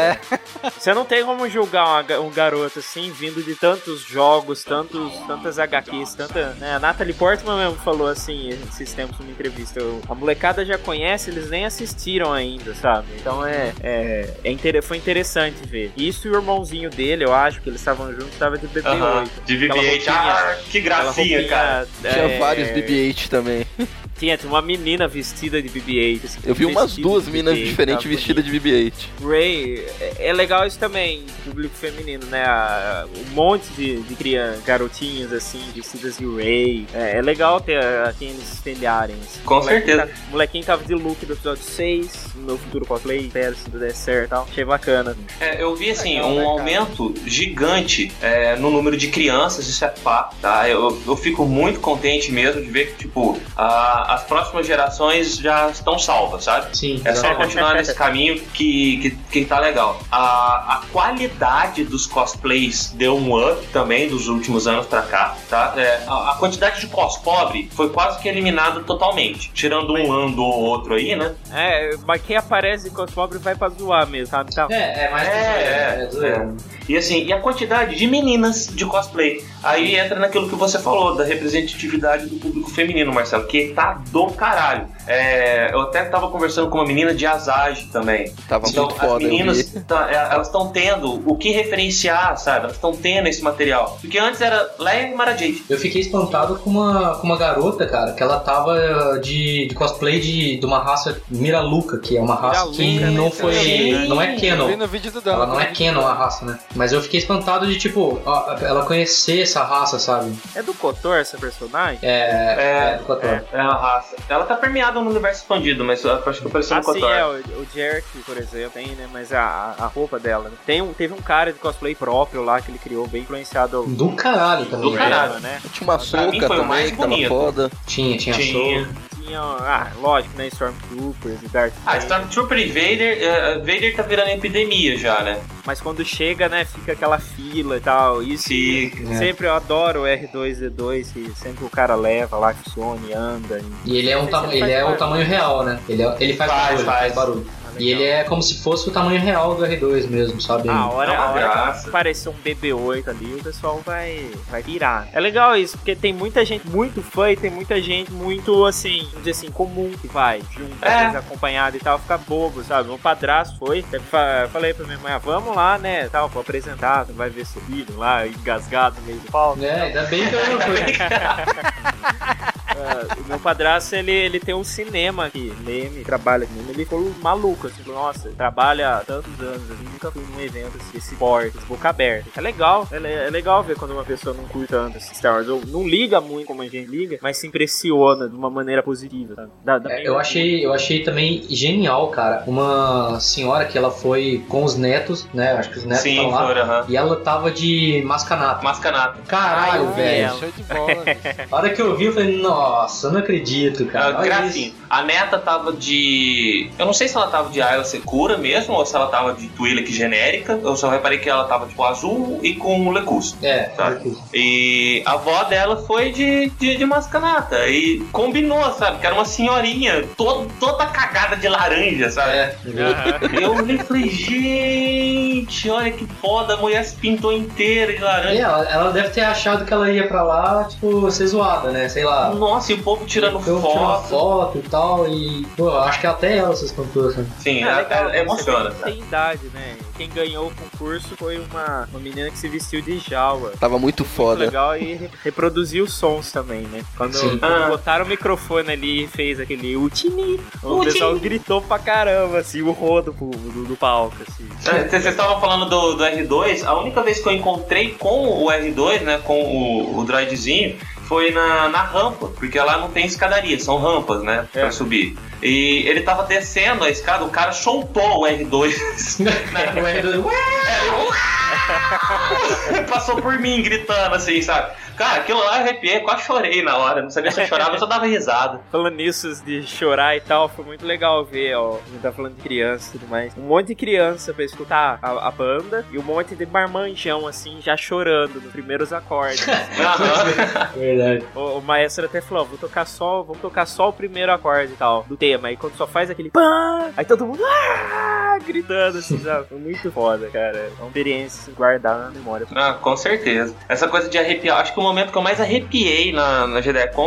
É. [laughs] Você não tem como julgar um garoto assim, vindo de tantos jogos, tantos, tantas HQs, tanta. Né? A Natalie Portman mesmo falou assim, esses tempos numa entrevista. eu- A molecada já conhece, eles nem assistiram ainda, sabe? Então é. é, é inter- foi interessante ver. Isso e o irmãozinho dele, eu acho que eles estavam juntos, estava de BB-8. Aham, de Aquela BB-8. roupinha- Ah, que gracinha, roupinha, cara. Tinha é, vários BB-8 também. [laughs] Tinha, tinha uma menina vestida de BB-8. Assim, Eu vi umas duas BB-8, diferentes vestidas de BB-8. Ray, é, é legal isso também, público feminino, né? A- Um monte de, de crianças, garotinhas assim, vestidas de Ray. É, é legal ter a, quem eles espelharem. assim. Com molequinho certeza. tá- o molequinho tava de look do episódio 6, no meu futuro cosplay, espero se tudo der certo e tal. Achei bacana. É, eu vi assim, Legal, um né, cara? aumento gigante é, no número de crianças, isso é fato, tá? Eu, eu fico muito contente mesmo de ver que, tipo, a- as próximas gerações já estão salvas, sabe? Sim. É só continuar nesse caminho que, que, que tá legal. A, a qualidade dos cosplays deu um up também dos últimos anos pra cá, tá? É, a, a quantidade de cos pobre foi quase que eliminada totalmente. Tirando um ano ou outro aí, né? É, mas quem aparece com os pobres vai pra zoar mesmo, sabe? Tá. É, é mais É, é, é, zoeira. E assim, e a quantidade de meninas de cosplay. Aí entra naquilo que você falou, da representatividade do público feminino, Marcelo, que tá do caralho. É, eu até tava conversando com uma menina de Asage também. Tava então, muito as foda, meninas, tá, é, elas estão tendo o que referenciar, sabe? Elas estão tendo esse material. Porque antes era Leia e Mara Jade. Eu fiquei espantado com uma, com uma garota, cara, que ela tava de, de cosplay de, de uma raça Miraluca, que é uma raça que Miraluca, não né? foi. Sim. Não é canon. no vídeo do Dan. Ela não é canon a raça, né? Mas eu fiquei espantado de, tipo, ela conhecer essa raça, sabe? É do Kotor essa personagem? É. É, do Kotor. é uma raça. Ela tá permeada no universo expandido, mas eu acho que apareceu Ah, no sim, Kotor. é, o, o Jerk, por exemplo, tem, né? Mas a, a- roupa dela. né? Tem um, teve um cara de cosplay próprio lá que ele criou, bem influenciado. Do caralho também. Do caralho. né? Tinha uma soca também que tava foda. Tinha, tinha, Tinha. show. Tinha, ah, lógico, né? Stormtroopers e Darth Ah, Vader. Stormtrooper e Vader, eh, Vader tá virando epidemia já, né? Mas quando chega, né, fica aquela fila e tal. Isso Fica. sempre eu adoro o R2D2, que sempre o cara leva lá, que some, anda. E ele é, um ele ele é o tamanho real, né? Ele, é- ele faz, Faz, barulho, faz. faz barulho. E ele é como se fosse o tamanho real do R2 mesmo, sabe? A hora, É uma a hora graça. aparecer um BB-8 ali, o pessoal vai, vai virar. É legal isso, porque tem muita gente muito fã e tem muita gente muito, assim, vamos dizer assim, comum que vai, junto, É. acompanhado e tal, fica bobo, sabe? Meu padrasto foi, eu falei pra minha mãe, ah, vamos lá, né, tal, vou apresentar, vai ver seu filho lá, engasgado no meio do palco. É, ainda bem que eu não fui. [laughs] O meu padrasto, ele, ele tem um cinema aqui, Leme, trabalha aqui, ele ficou maluco, assim, nossa, trabalha há tantos anos, assim, nunca fui num evento assim, desse porte, esse boca aberta. É legal, é, é legal ver quando uma pessoa não curta tanto esse Star Wars, ou não liga muito como a gente liga, mas se impressiona de uma maneira positiva, sabe? Dá- dá É, eu achei, eu achei também genial, cara. Uma senhora que ela foi com os netos, né? Acho que os netos Sim, estão lá. foi, aham. E ela tava de mascanata. Mascanata. Caralho, vi velho. Show de bola. [laughs] A hora que eu vi, eu falei, nossa, eu não acredito, cara. Ah, Olha gracinha. A neta tava de. Eu não sei se ela tava de Ayla Secura mesmo, ou se ela tava de Twi'lek genérica. Eu só reparei que ela tava tipo azul e com Lecus. É, Tá. E a avó dela foi de, de, de mascanata. E combinou, sabe? Que era uma senhorinha todo, toda cagada de laranja, sabe? É, Eu olhei e falei, gente, olha que foda, a mulher se pintou inteira de E laranja. ela, ela deve ter achado que ela ia pra lá, tipo, ser zoada, né? Sei lá. Nossa, e o povo tirando tirando foto. foto e tal. E, pô, acho que até ela se espantou, assim. Sim, é, legal, é- né? emociona. Você vê que Tem idade, né? Quem ganhou o concurso foi uma, uma menina que se vestiu de Jawa. Tava muito foda. legal e re- reproduziu os sons também, né? Quando, quando Ah. botaram o microfone ali e fez aquele Utini, o pessoal gritou pra caramba, assim, o rodo pro- do, do palco, assim. É, Vocês estavam falando do, do R2, a única vez que eu encontrei com o R2, né, com o, o droidzinho, foi na, na rampa, porque lá não tem escadaria, são rampas, né, pra É. subir. E ele tava descendo a escada, o cara soltou o R2. [laughs] O R2, [laughs] ué! Passou por mim gritando assim, sabe? Cara, aquilo lá eu arrepiei, quase chorei na hora. Não sabia se eu chorava, eu só dava risada. Falando nisso de chorar e tal, foi muito legal ver, ó. A gente tá falando de criança e tudo mais. Um monte de criança pra escutar a, a banda e um monte de marmanjão, assim, já chorando nos primeiros acordes. [laughs] Aham. Verdade. o, o maestro até falou: vou tocar só, vamos tocar só o primeiro acorde e tal do tema. Aí quando só faz aquele pã, aí todo mundo. "Ah!" gritando assim, sabe? Foi muito foda, cara. É uma experiência guardada na memória. Ah, com certeza. Essa coisa de arrepiar, acho que o momento que eu mais arrepiei na, na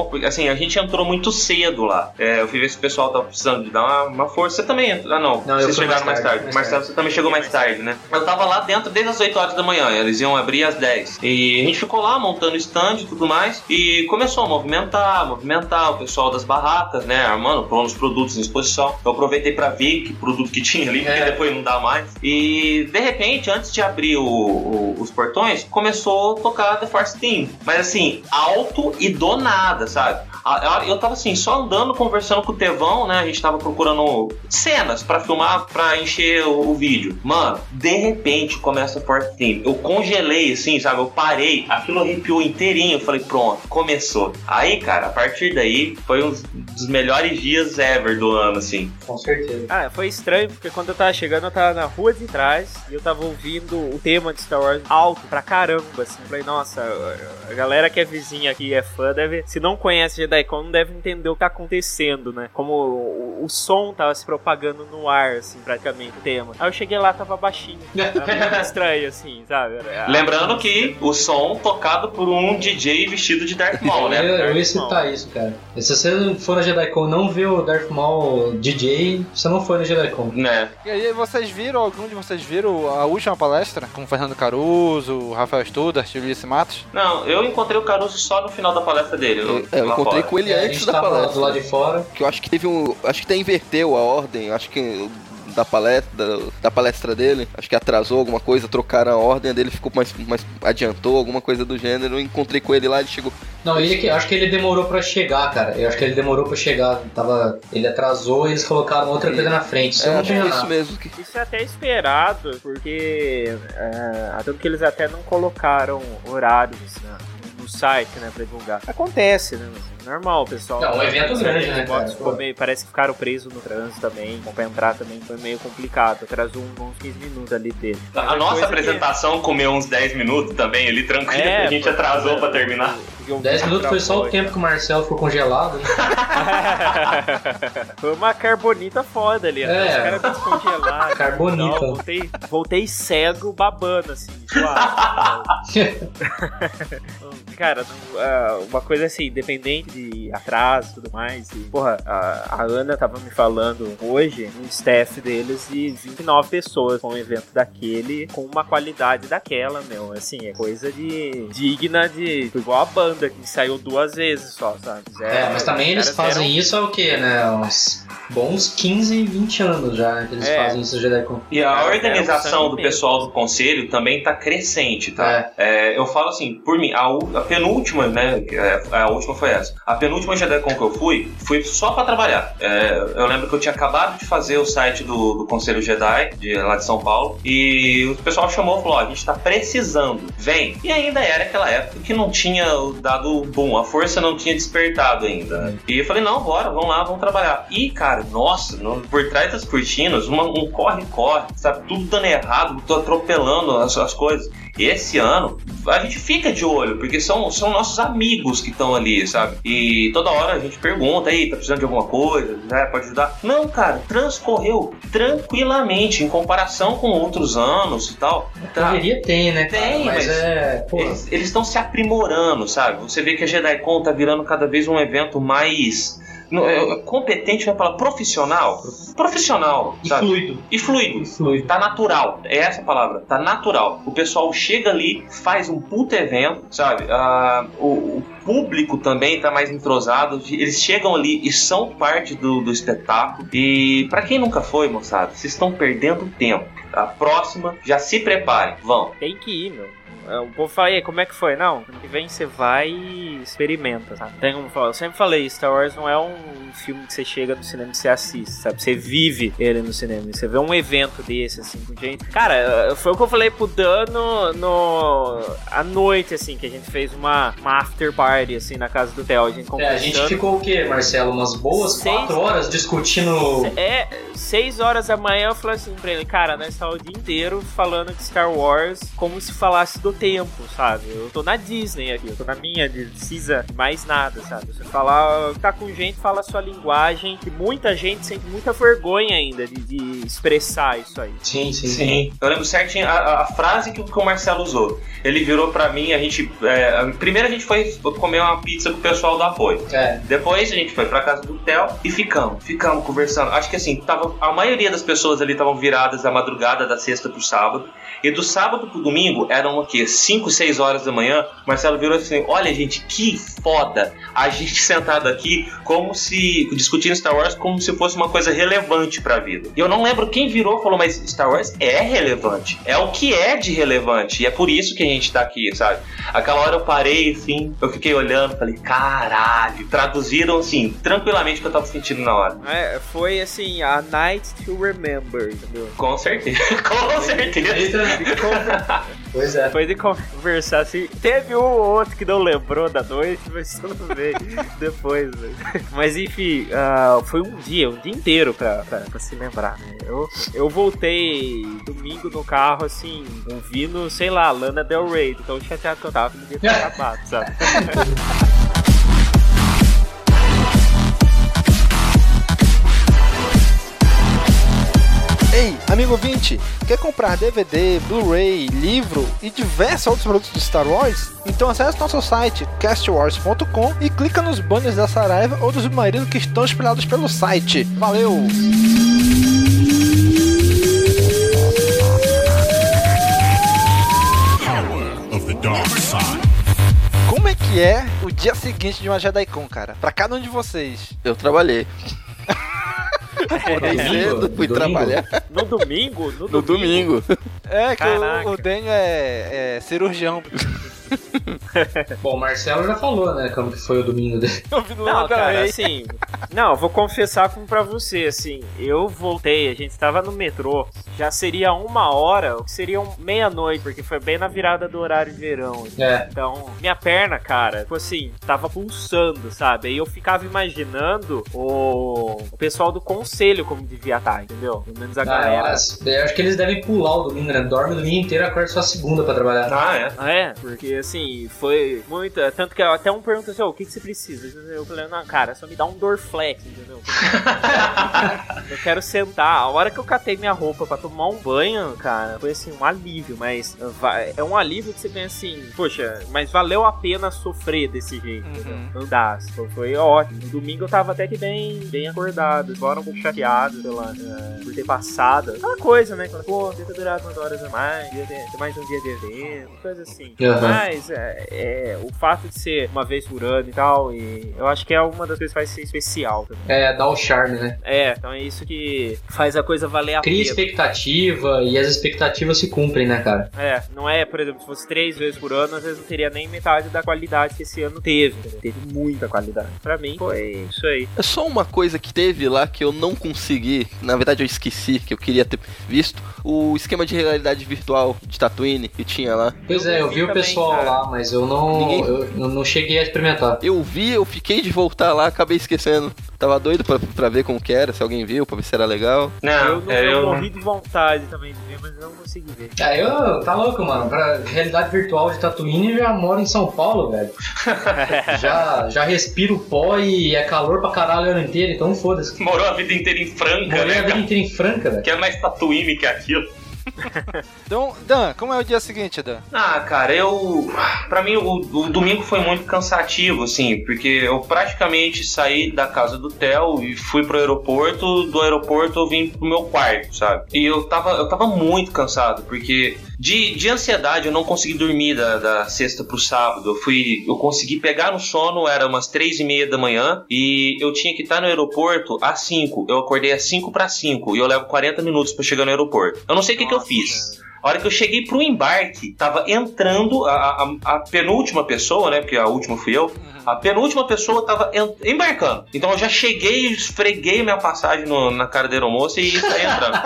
porque assim, a gente entrou muito cedo lá. É, eu fui ver se o pessoal tava precisando de dar uma, uma força. Você também entrou? Ah, não. Não, eu Vocês chegaram mais mais tarde. tarde, mais Marcelo, tarde. você também chegou mais tarde, né? Eu tava lá dentro desde as 8 horas da manhã. Eles iam abrir às 10. E a gente ficou lá montando stand e tudo mais. E começou a movimentar, movimentar o pessoal das barracas, né? Armando, pondo os produtos em exposição. Eu aproveitei pra ver que produto que tinha ali, porque depois não dá mais. E de repente, antes de abrir o- o- os portões, começou a tocar The Force Team. Mas assim, alto e do nada, sabe? Eu tava assim, só andando, conversando com o Tevão, né? A gente tava procurando cenas pra filmar, pra encher o, o vídeo. Mano, de repente começa a Force Team. Eu congelei, assim, sabe? Eu parei, aquilo arrepiou inteirinho. Eu falei, pronto, começou. Aí, cara, a partir daí, foi um dos melhores dias ever do ano, assim. Com certeza. Ah, foi estranho, porque quando eu tava chegando, eu tava na rua de trás e eu tava ouvindo o tema de Star Wars alto pra caramba, assim. Falei, nossa, a galera que é vizinha aqui e é fã deve. Se não conhece JediCon, não deve entender o que tá acontecendo, né? Como o, o som tava se propagando no ar, assim, praticamente, o tema. Aí eu cheguei lá, tava baixinho. [laughs] Tava estranho, assim, sabe? Era- Lembrando que o som tocado por um DJ vestido de Darth Maul, né? [laughs] Eu, eu ia citar isso, cara. E se você for na JediCon e não vê o Darth Maul DJ, você não foi na JediCon. Né? E aí, vocês viram, algum de vocês viram a última palestra? Com Fernando Caruso, o Rafael Studart e o Ulisses Matos? Não, eu encontrei o Caruso só no final da palestra dele. Eu, é, eu lá encontrei fora. com ele É, antes da lá palestra. lado de fora. Que eu acho que teve um. Acho que até inverteu a ordem. Acho que da palestra, da, da palestra dele. Acho que atrasou alguma coisa, trocaram a ordem, a dele ficou mais, mais. adiantou, alguma coisa do gênero. Eu encontrei com ele lá, ele chegou. Não, ele que acho que ele demorou pra chegar, cara. Eu acho que ele demorou pra chegar. Tava, ele atrasou e eles colocaram outra coisa na frente. Isso É, não tinha é isso mesmo. Que... Isso é até esperado, porque é, tanto que eles até não colocaram horários né, no site, né, pra divulgar. Acontece, né? Normal, pessoal. Não, um evento grande, né, cara? ficou meio- parece que ficaram presos no trânsito também. Pra entrar também foi meio complicado. Atrasou uns uns 15 minutos ali dele. A nossa coisa que- apresentação comeu uns 10 minutos também ali, tranquilo, É, que a gente foi- atrasou pra terminar. 10 minutos foi só o tempo que o Marcelo ficou congelado. né? [laughs] Foi uma carbonita foda ali. É. Os caras descongelaram. Carbonita. Então, voltei, voltei cego, babando, assim. suave. [laughs] [laughs] Cara, não- ah, uma coisa assim, independente de atraso e tudo mais. E, porra, a, a Ana tava me falando hoje, no staff deles, de 29 pessoas com um evento daquele, com uma qualidade daquela, meu. Assim, é coisa de digna de. Igual a banda que saiu duas vezes só, sabe? É, mas também eles fazem isso há o quê, né? Uns bons 15, 20 anos já né, que eles É. fazem isso no JediCon. E a Cara, organização é do pessoal do conselho também tá crescente, tá? É, eu falo assim, por mim, a, a penúltima, né? é- A última foi essa. A penúltima JediCon que eu fui, fui só pra trabalhar. É, eu lembro que eu tinha acabado de fazer o site do, do Conselho Jedi, de, lá de São Paulo, e o pessoal chamou e falou: a gente tá precisando, vem. E ainda era aquela época que não tinha dado boom, a força não tinha despertado ainda. E eu falei: não, bora, vamos lá, vamos trabalhar. E, cara, nossa, no- por trás das cortinas, uma- um corre-corre, sabe? Tudo dando errado, tô atropelando as, as coisas. Esse ano, a gente fica de olho, porque são, são nossos amigos que estão ali, sabe? E toda hora a gente pergunta, aí, tá precisando de alguma coisa, né? Pode ajudar? Não, cara, transcorreu tranquilamente em comparação com outros anos e tal. Tá. Correria tem, né? cara? Tem, mas, mas é. Eles estão se aprimorando, sabe? Você vê que a JediCon tá virando cada vez um evento mais. No- é, Competente, vai falar profissional? Profissional, e sabe? fluido. E fluido. E fluido. Tá natural. É essa a palavra. Tá natural. O pessoal chega ali, faz um puta evento, sabe? Ah, o, o público também tá mais entrosado. Eles chegam ali e são parte do, do espetáculo. E pra quem nunca foi, moçada, vocês estão perdendo tempo. A próxima, já se preparem. Vão. Tem que ir, meu. É, O povo fala, e aí, como é que foi? Não, ano que vem você vai e experimenta, sabe? Tem como falar, eu sempre falei, Star Wars não é um filme que você chega no cinema e você assiste, sabe? Você vive ele no cinema. Você vê um evento desse, assim, com gente. Cara, foi o que eu falei pro Dan no, no... à noite, assim, que a gente fez uma, uma after party, assim, na casa do Theo. A gente É, a gente ficou o quê, Marcelo? Umas boas Seis- 4 horas discutindo. É, 6 horas da manhã eu falei assim pra ele, cara, nós estamos o dia inteiro falando de Star Wars como se falasse do tempo, sabe? Eu tô na Disney aqui, eu tô na minha, não precisa mais nada, sabe? Você falar, tá com gente, fala a sua linguagem, que muita gente sente muita vergonha ainda de, de expressar isso aí. Sim, sim, sim. Eu lembro certinho a, a frase que, que o Marcelo usou. Ele virou pra mim, a gente. É, primeiro a gente foi comer uma pizza com o pessoal do apoio. É. Depois a gente foi pra casa do Theo e ficamos, ficamos conversando. Acho que assim, tava, a maioria das pessoas ali estavam viradas da madrugada da sexta pro sábado. E do sábado pro domingo eram o quê? 5, 6 horas da manhã. Marcelo virou assim: Olha, gente, que foda a gente [laughs] sentado aqui como se. discutindo Star Wars como se fosse uma coisa relevante pra vida. E eu não lembro quem virou e falou, mas Star Wars é relevante. É o que é de relevante. E é por isso que a gente tá aqui, sabe? Aquela hora eu parei, assim, eu fiquei olhando, falei, caralho. Traduziram, assim, tranquilamente o que eu tava sentindo na hora. É, foi assim, a night to remember, entendeu? Com certeza. [laughs] Com certeza. Pois é. Foi de conversar assim. Teve um ou outro que não lembrou da noite, mas [laughs] tudo bem depois. Né? [laughs] Mas enfim, uh, foi um dia, um dia inteiro pra, pra, pra, se lembrar, né? Eu, eu voltei domingo no carro, assim, ouvindo, sei lá, Lana Del Rey, tão chateado que eu tava, que devia ter [laughs] acabado, sabe? Ei, amigo ouvinte, quer comprar DVD, Blu-ray, livro e diversos outros produtos de Star Wars? Então acesse nosso site castwars.com e clica nos banners da Saraiva ou dos submarinos que estão espalhados pelo site. Valeu! Como é que é o dia seguinte de uma JediCon, cara? Pra cada um de vocês. Eu trabalhei. Acordei cedo, fui Domingo? trabalhar. No domingo? No, No domingo. É, que Caraca. o, o Daniel é, é cirurgião. Bom, o Marcelo já falou, né, como que foi o domingo dele. Não, cara, assim. Não, eu vou confessar como pra você, assim. Eu voltei, a gente tava no metrô. Já seria uma hora, seria um- meia-noite, porque foi bem na virada do horário de verão. assim. É. Então, minha perna, cara, tipo assim, tava pulsando, sabe? Aí eu ficava imaginando o, o pessoal do conselho como devia estar, entendeu? Pelo menos a Ah, galera. mas eu acho que eles devem pular o domingo, né? Dorme o domingo inteiro e acorda só a segunda pra trabalhar. Ah, é? Ah, É, porque assim, foi muita. Tanto que até um pergunta assim: "Ô, o que, que você precisa? Eu falei, não, cara, só me dá um Dorflex, entendeu? eu quero sentar. A hora que eu catei minha roupa pra tomar um banho, cara, foi assim, um alívio, mas vai- é um alívio que você pensa assim, poxa, mas valeu a pena sofrer desse jeito, entendeu? Andar. Foi, ótimo. No domingo eu tava até que bem, bem acordado, embora um pouco chateado pela, eh, por ter passado. Aquela coisa, né? Quando, Pô, devia ter durado umas horas a mais, devia ter, mais um dia de evento, coisa assim. Aham. Mas é, é, o fato de ser uma vez por ano e tal, e eu acho que é uma das coisas que faz ser especial É, dá o charme, né? É, então é isso que faz a coisa valer a Cria pena. expectativa e as expectativas se cumprem, né, cara? É, não é, por exemplo, se fosse três vezes por ano, às vezes não teria nem metade da qualidade que esse ano teve. Teve muita qualidade. Pra mim, foi isso aí. É só uma coisa que teve lá que eu não consegui, na verdade eu esqueci, que eu queria ter visto, o esquema de realidade virtual de Tatooine que tinha lá. Pois é, eu vi o pessoal lá, mas eu não, Ninguém- eu, eu não cheguei a experimentar. Eu vi, eu fiquei de voltar lá, acabei esquecendo. Tava doido pra, pra ver como que era, se alguém viu, pra ver se era legal. Não, eu, é, eu eu- morri de vontade também de ver, mas não consegui ver. Ah, eu, tá louco, mano. Pra realidade virtual de Tatooine, eu já moro em São Paulo, velho. [laughs] já, já respiro pó e é calor pra caralho o ano inteiro, então foda-se. Morou a vida inteira em Franca, Morei né? a vida inteira em Franca, velho. Que é mais Tatooine que aquilo. [laughs] Então, Dan, como é o dia seguinte, Dan? Ah, cara, eu. Pra mim, o, o domingo foi muito cansativo, assim, porque eu praticamente saí da casa do Theo e fui pro aeroporto. Do aeroporto eu vim pro meu quarto, sabe? E eu tava, eu tava muito cansado, porque de, de ansiedade eu não consegui dormir da, da sexta pro sábado. Eu fui. Eu consegui pegar no sono, era umas três e meia da manhã, e eu tinha que estar no aeroporto às 5. Eu acordei às 5 para 5 e eu levo 40 minutos pra chegar no aeroporto. Eu não sei o que, que eu fiz. A hora que eu cheguei pro embarque, tava entrando a, a, a penúltima pessoa, né? Porque a última fui eu. A penúltima pessoa tava embarcando. Então eu já cheguei, esfreguei minha passagem no- na cara da aeromoça e saí entrando.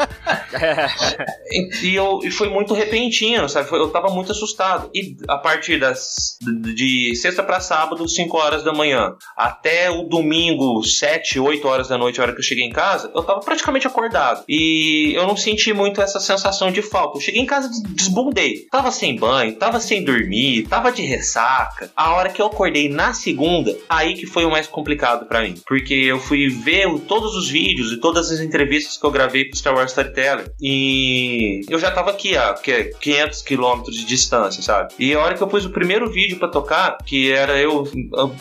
[laughs] E, e eu, e foi muito repentino, sabe? Eu tava muito assustado. E a partir das de sexta pra sábado, 5 horas da manhã, até o domingo, 7, 8 horas da noite, a hora que eu cheguei em casa, eu tava praticamente acordado. E eu não senti muito essa sensação de falta. Eu cheguei em casa, des- desbundei. Tava sem banho, tava sem dormir, tava de ressaca. A hora que eu acordei na segunda, aí que foi o mais complicado pra mim. Porque eu fui ver todos os vídeos e todas as entrevistas que eu gravei pro Star Wars Storyteller. E eu já tava aqui a que é 500 quilômetros de distância, sabe? E a hora que eu pus o primeiro vídeo pra tocar, que era eu.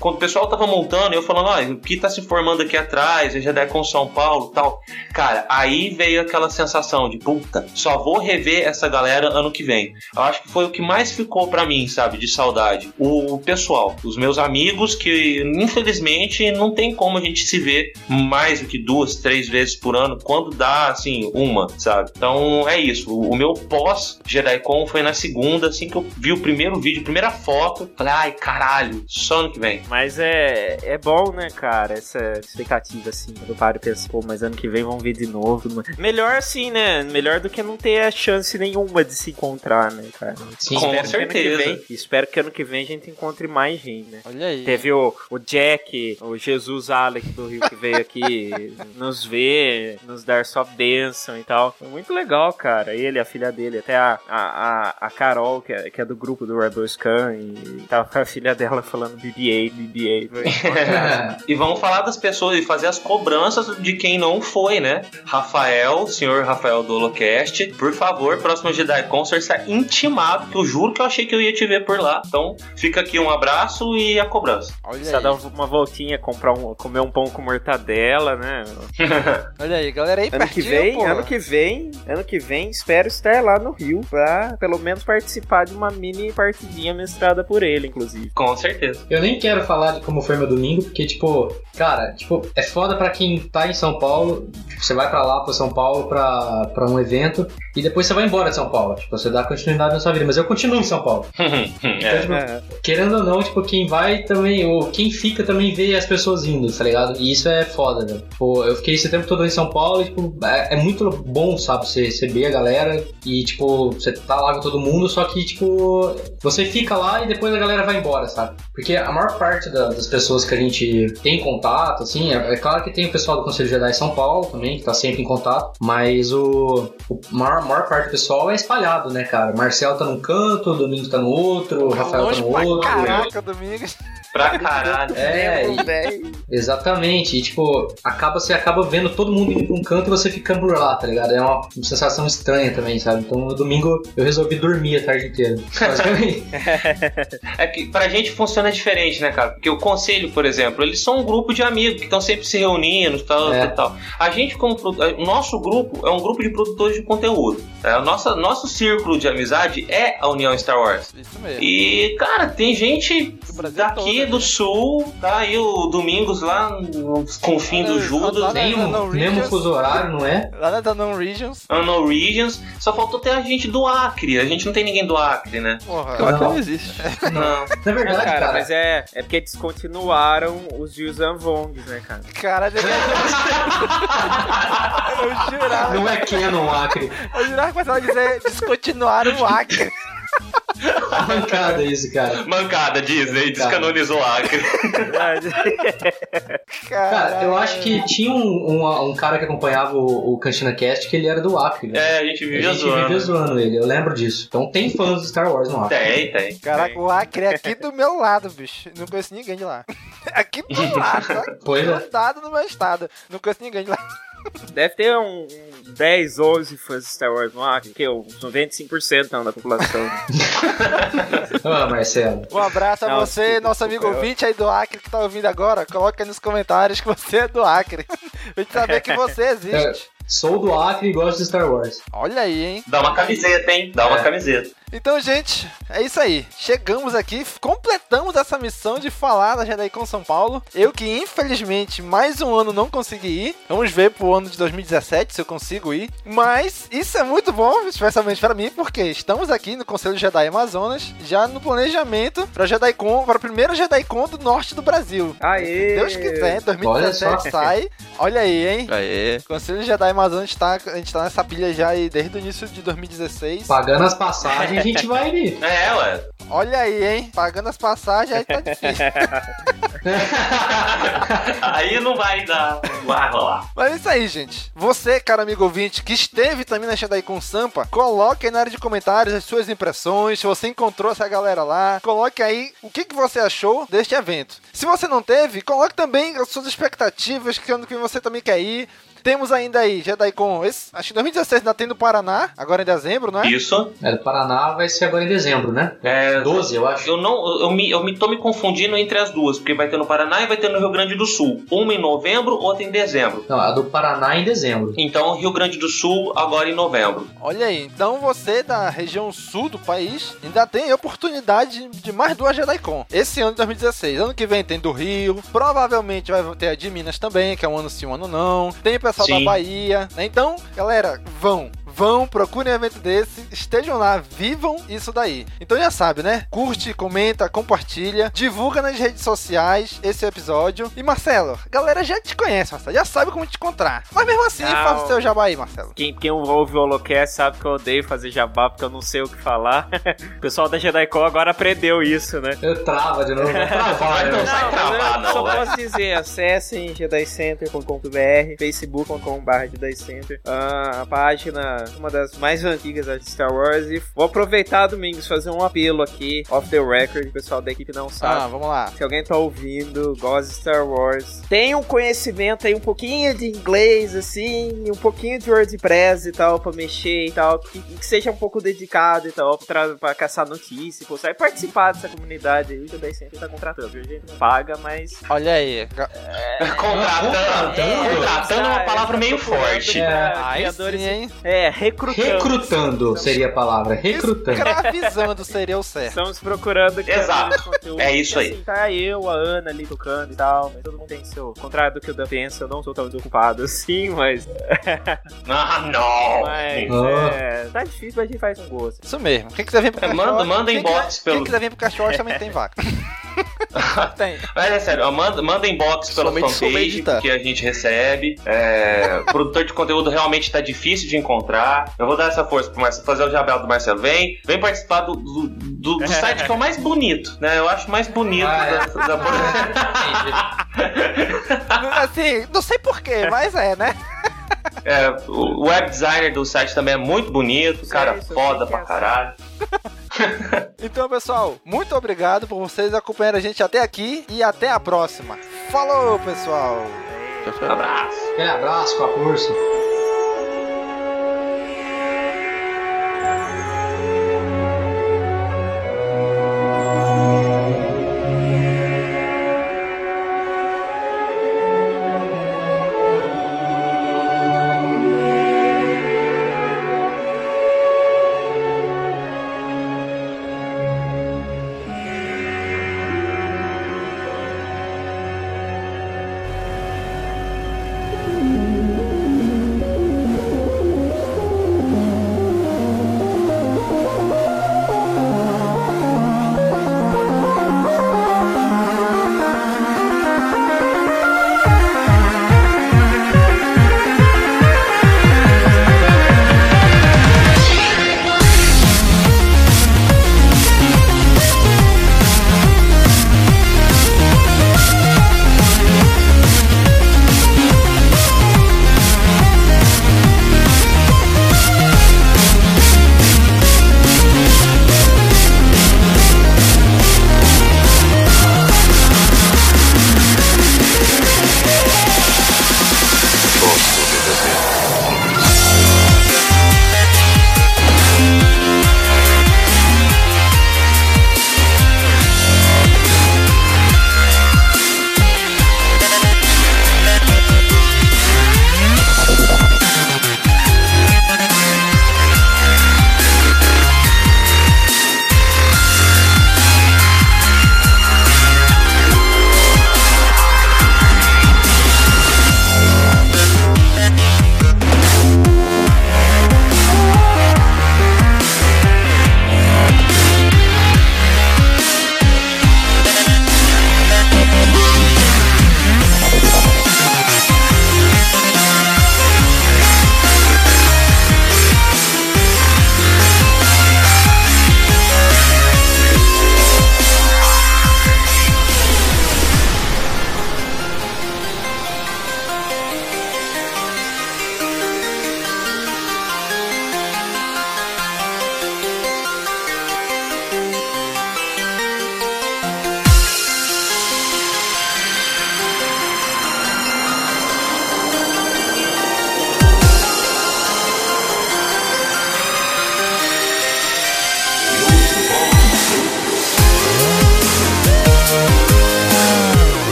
Quando o pessoal tava montando, eu falando, ó, o que tá se formando aqui atrás, já der com São Paulo tal. Cara, aí veio aquela sensação de puta, só vou rever essa galera ano que vem. Eu acho que foi o que mais ficou pra mim, sabe, de saudade. O pessoal, os meus amigos que infelizmente não tem como a gente se ver mais do que duas, três vezes por ano, quando dá assim, uma, sabe? Então é isso. O, meu pós JediCon foi na segunda, assim que eu vi o primeiro vídeo, a primeira foto, falei, ai caralho, só ano que vem. Mas é, é bom, né, cara, essa expectativa, assim, quando eu paro e penso, pô, mas ano que vem vamos ver de novo. Melhor assim, né? Melhor do que não ter a chance nenhuma de se encontrar, né, cara? Sim, espero com que ano certeza. que vem, espero que ano que vem a gente encontre mais gente, né? Olha aí. Teve o, o Jack, o Jesus Alec do Rio que veio aqui [laughs] nos ver, nos dar sua bênção e tal. Foi muito legal, cara. Ele, a filha dele, até a, a, a, Carol, que é, que é do grupo do Rebel Scan, e tava com a filha dela falando BB-8, BB-8. Foi- [laughs] e vamos falar das pessoas e fazer as cobranças de quem não foi, né? Rafael, senhor Rafael do Holocast, por favor, próximo Jedi Concert está intimado, que eu juro que eu achei que eu ia te ver por lá. Então, fica aqui um abraço e a cobrança. Só dar uma voltinha, comprar um, comer um pão com mortadela, né? [laughs] Olha aí, galera aí Ano que pertinho, vem, porra. ano que vem, ano que vem, espero estar lá no Rio pra pelo menos participar de uma mini partidinha mestrada por ele, inclusive. Com certeza. Eu nem quero falar de como foi meu domingo, porque, tipo, cara, tipo, é foda pra quem tá em São Paulo. Tipo, você vai pra lá, pra São Paulo, pra, pra um evento, e depois você vai embora de São Paulo. Tipo, você dá continuidade na sua vida. Mas eu continuo em São Paulo. [laughs] Então, tipo, querendo ou não, tipo, quem vai também, ou quem fica também vê as pessoas indo, tá ligado? E isso é foda, velho. Tipo, eu fiquei esse tempo todo em São Paulo e, tipo, é, é muito bom, sabe? Você receber a galera e, tipo, você tá lá com todo mundo, só que, tipo, você fica lá e depois a galera vai embora, sabe? Porque a maior parte da- das pessoas que a gente tem contato, assim, é, é claro que tem o pessoal do Conselho Jedi em São Paulo também, que tá sempre em contato, mas o, o maior, maior parte do pessoal é espalhado, né, cara? Marcel tá num canto, o Domingos tá no outro, o Rafael tá no outro. Caraca, Domingos. Pra caralho. [laughs] É, e- exatamente. E, tipo, acaba, você acaba vendo todo mundo indo pra um canto e você ficando por lá, tá ligado? É uma sensação estranha também, sabe? Então, no domingo eu resolvi dormir a tarde inteira. [laughs] É que pra gente funciona diferente, né, cara? Porque o conselho, por exemplo, eles são um grupo de amigos que estão sempre se reunindo e tal, É. tal. A gente, como o nosso grupo é um grupo de produtores de conteúdo. É, o nosso, nosso círculo de amizade é a União Star Wars. Isso mesmo. E, cara, tem gente daqui do sul, tá aí o Domingos lá nos confins do Judas. O mesmo fuso horário, não é? Lá na Danon Regions. Unknown Regions. Só faltou ter a gente do Acre. A gente não tem ninguém do Acre, né? Porra. Claro que Não. não existe. Não. [laughs] verdade, Não, cara, cara, mas é, é porque descontinuaram os Yuuzhan Vongs, né, cara? Caralho, [laughs] eu eu jurava. não é Canon Acre. Eu jurava que você ia dizer descontinuar o Acre. Mancada isso, cara. Mancada, Disney. Descanonizou o Acre. Cara, eu acho que tinha um, um, um cara que acompanhava o, o Cantina Cast que ele era do Acre, né? É, a gente A vivia gente zoando. vivia zoando ele, eu lembro disso. Então tem fãs do Star Wars no Acre. Tem, tem. Caraca, o Acre é aqui do meu lado, bicho. Não conheço ninguém de lá. [laughs] Aqui do lado, aqui Pois é. do meu estado. Não conheço ninguém de lá. Deve ter um, um 10, 11 fãs de Star Wars no Acre, que uns 95% não, da população. [laughs] Ah, Marcelo. Um abraço a Não, você, desculpa, nosso amigo eu- ouvinte aí do Acre que tá ouvindo agora. Coloca aí nos comentários que você é do Acre. [laughs] Pra gente saber que você existe. Sou do Acre e gosto de Star Wars. Olha aí, hein? Dá uma camiseta, hein? Dá uma É. camiseta. Então, gente, é isso aí. Chegamos aqui, completamos essa missão de falar da JediCon São Paulo. Eu que, infelizmente, mais um ano não consegui ir. Vamos ver pro ano de 2017 se eu consigo ir. Mas isso é muito bom, especialmente para mim, porque estamos aqui no Conselho Jedi Amazonas, já no planejamento para JediCon, para a primeira JediCon do norte do Brasil. Aê! Deus quiser, 2017 Olha sai. Olha aí, hein? Aê. Conselho Jedi Amazonas tá, a gente tá nessa pilha já aí desde o início de 2016. Pagando as passagens, a gente vai ali. É, ué. Olha aí, hein? Pagando as passagens aí tá difícil. [laughs] Aí não vai dar. Vai rolar. Mas é isso aí, gente. Você, cara amigo ouvinte, que esteve também na Xandai com Sampa, coloque aí na área de comentários as suas impressões, se você encontrou essa galera lá. Coloque aí o que, que você achou deste evento. Se você não teve, coloque também as suas expectativas, que ano que você também quer ir. Temos ainda aí JediCon, esse, acho que 2016 ainda tem no Paraná, agora em dezembro, não é? Isso. É, do Paraná vai ser agora em dezembro, né? É, 12, eu acho. Eu não, eu me, eu me tô me confundindo entre as duas, porque vai ter no Paraná e vai ter no Rio Grande do Sul. Uma em novembro, outra em dezembro. Não, a do Paraná em dezembro. Então, Rio Grande do Sul agora em novembro. Olha aí, então você da região sul do país ainda tem oportunidade de mais duas JediCon. Esse ano de 2016. Ano que vem tem do Rio, provavelmente vai ter a de Minas também, que é um ano sim, um ano não. Tem pessoal Sim. da Bahia. né? Então, galera, vão. Vão, procurem um evento desse, estejam lá, vivam isso daí. Então já sabe, né? Curte, comenta, compartilha, divulga nas redes sociais esse episódio. E Marcelo, a galera já te conhece, Marcelo, já sabe como te encontrar. Mas mesmo assim, Não. faça o seu jabá aí, Marcelo. Quem, quem ouve o Holocast sabe que eu odeio fazer jabá porque eu não sei o que falar. [laughs] o pessoal da JediCon agora aprendeu isso, né? Eu trava de novo. [laughs] Travar, Não né? sai travar, não, só posso dizer, acessem jedicenter.com.br, facebook.com.br jedicenter, ah, a página, uma das mais antigas da Star Wars, e vou aproveitar, Domingos, fazer um apelo aqui, off the record, o pessoal da equipe não sabe. Ah, vamos lá. Se alguém tá ouvindo, gosta de Star Wars, tem um conhecimento aí, um pouquinho de inglês, assim, um pouquinho de WordPress e tal, pra mexer e tal, que, que seja um pouco dedicado e tal, pra, pra caçar notícia, postar e participar dessa comunidade aí, o Jedi Center tá contratando, viu? A gente não paga, mas... Olha aí. Contratando. Contratando é uma palavra meio forte. É, Aí criadores, sim, hein? é, recrutando. Recrutando seria a palavra. Recrutando. Escravizando seria o certo. Estamos procurando Exato. É isso aí. Assim, tá eu, a Ana ali tocando e tal, mas todo mundo tem seu. Contrário do que o Dan pensa, eu não sou tão desocupado assim, mas. [laughs] Ah, não! Mas Ah. é. Tá difícil, mas a gente faz um gosto. Isso mesmo. Quem quiser vir pro É, Caixote... manda- manda quem inbox quiser- pelo- Quem quiser vir pro Caixote também tem vaca. [laughs] [laughs] tem. Mas é sério, manda, manda inbox pela Somente fanpage que a gente recebe. É, produtor de conteúdo realmente tá difícil de encontrar. Eu vou dar essa força pro Marcelo, fazer o jabel do Marcelo. Vem, vem participar do, do, do- do [laughs] site que é o mais bonito, né? Eu acho mais bonito Ah, é. da, da- [laughs] Assim, não sei porquê, mas é, né? É, o web designer do site também é muito bonito, cara isso, foda pra caralho. [laughs] Então, pessoal, muito obrigado por vocês acompanharem a gente até aqui e até a próxima. Falou, pessoal! Tchau, tchau. Abraço. Aquele abraço com a força.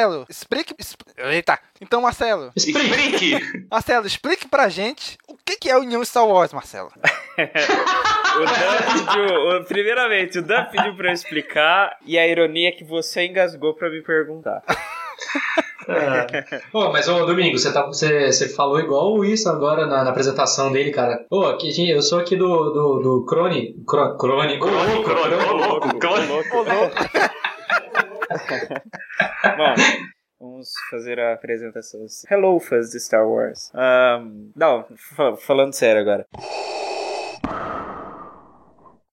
Marcelo, explique. expl- Eita! Então, Marcelo. Explique! Marcelo, explique pra gente o que, que é a União Star Wars, Marcelo. [laughs] O Dan pediu, o- primeiramente, o Dan pediu pra eu explicar e a ironia é que você engasgou pra me perguntar. É. Ô, mas ô Domingo, você, tá, você, você falou igual isso agora na, na apresentação dele, cara. Ô, aqui, gente, eu sou aqui do, do, do Crone. Cro, Crone. Ô, louco, Crone, ô, louco, Crone. [laughs] Bom, Vamos fazer a apresentação. Hello, fãs de Star Wars. Um, não, falando sério agora.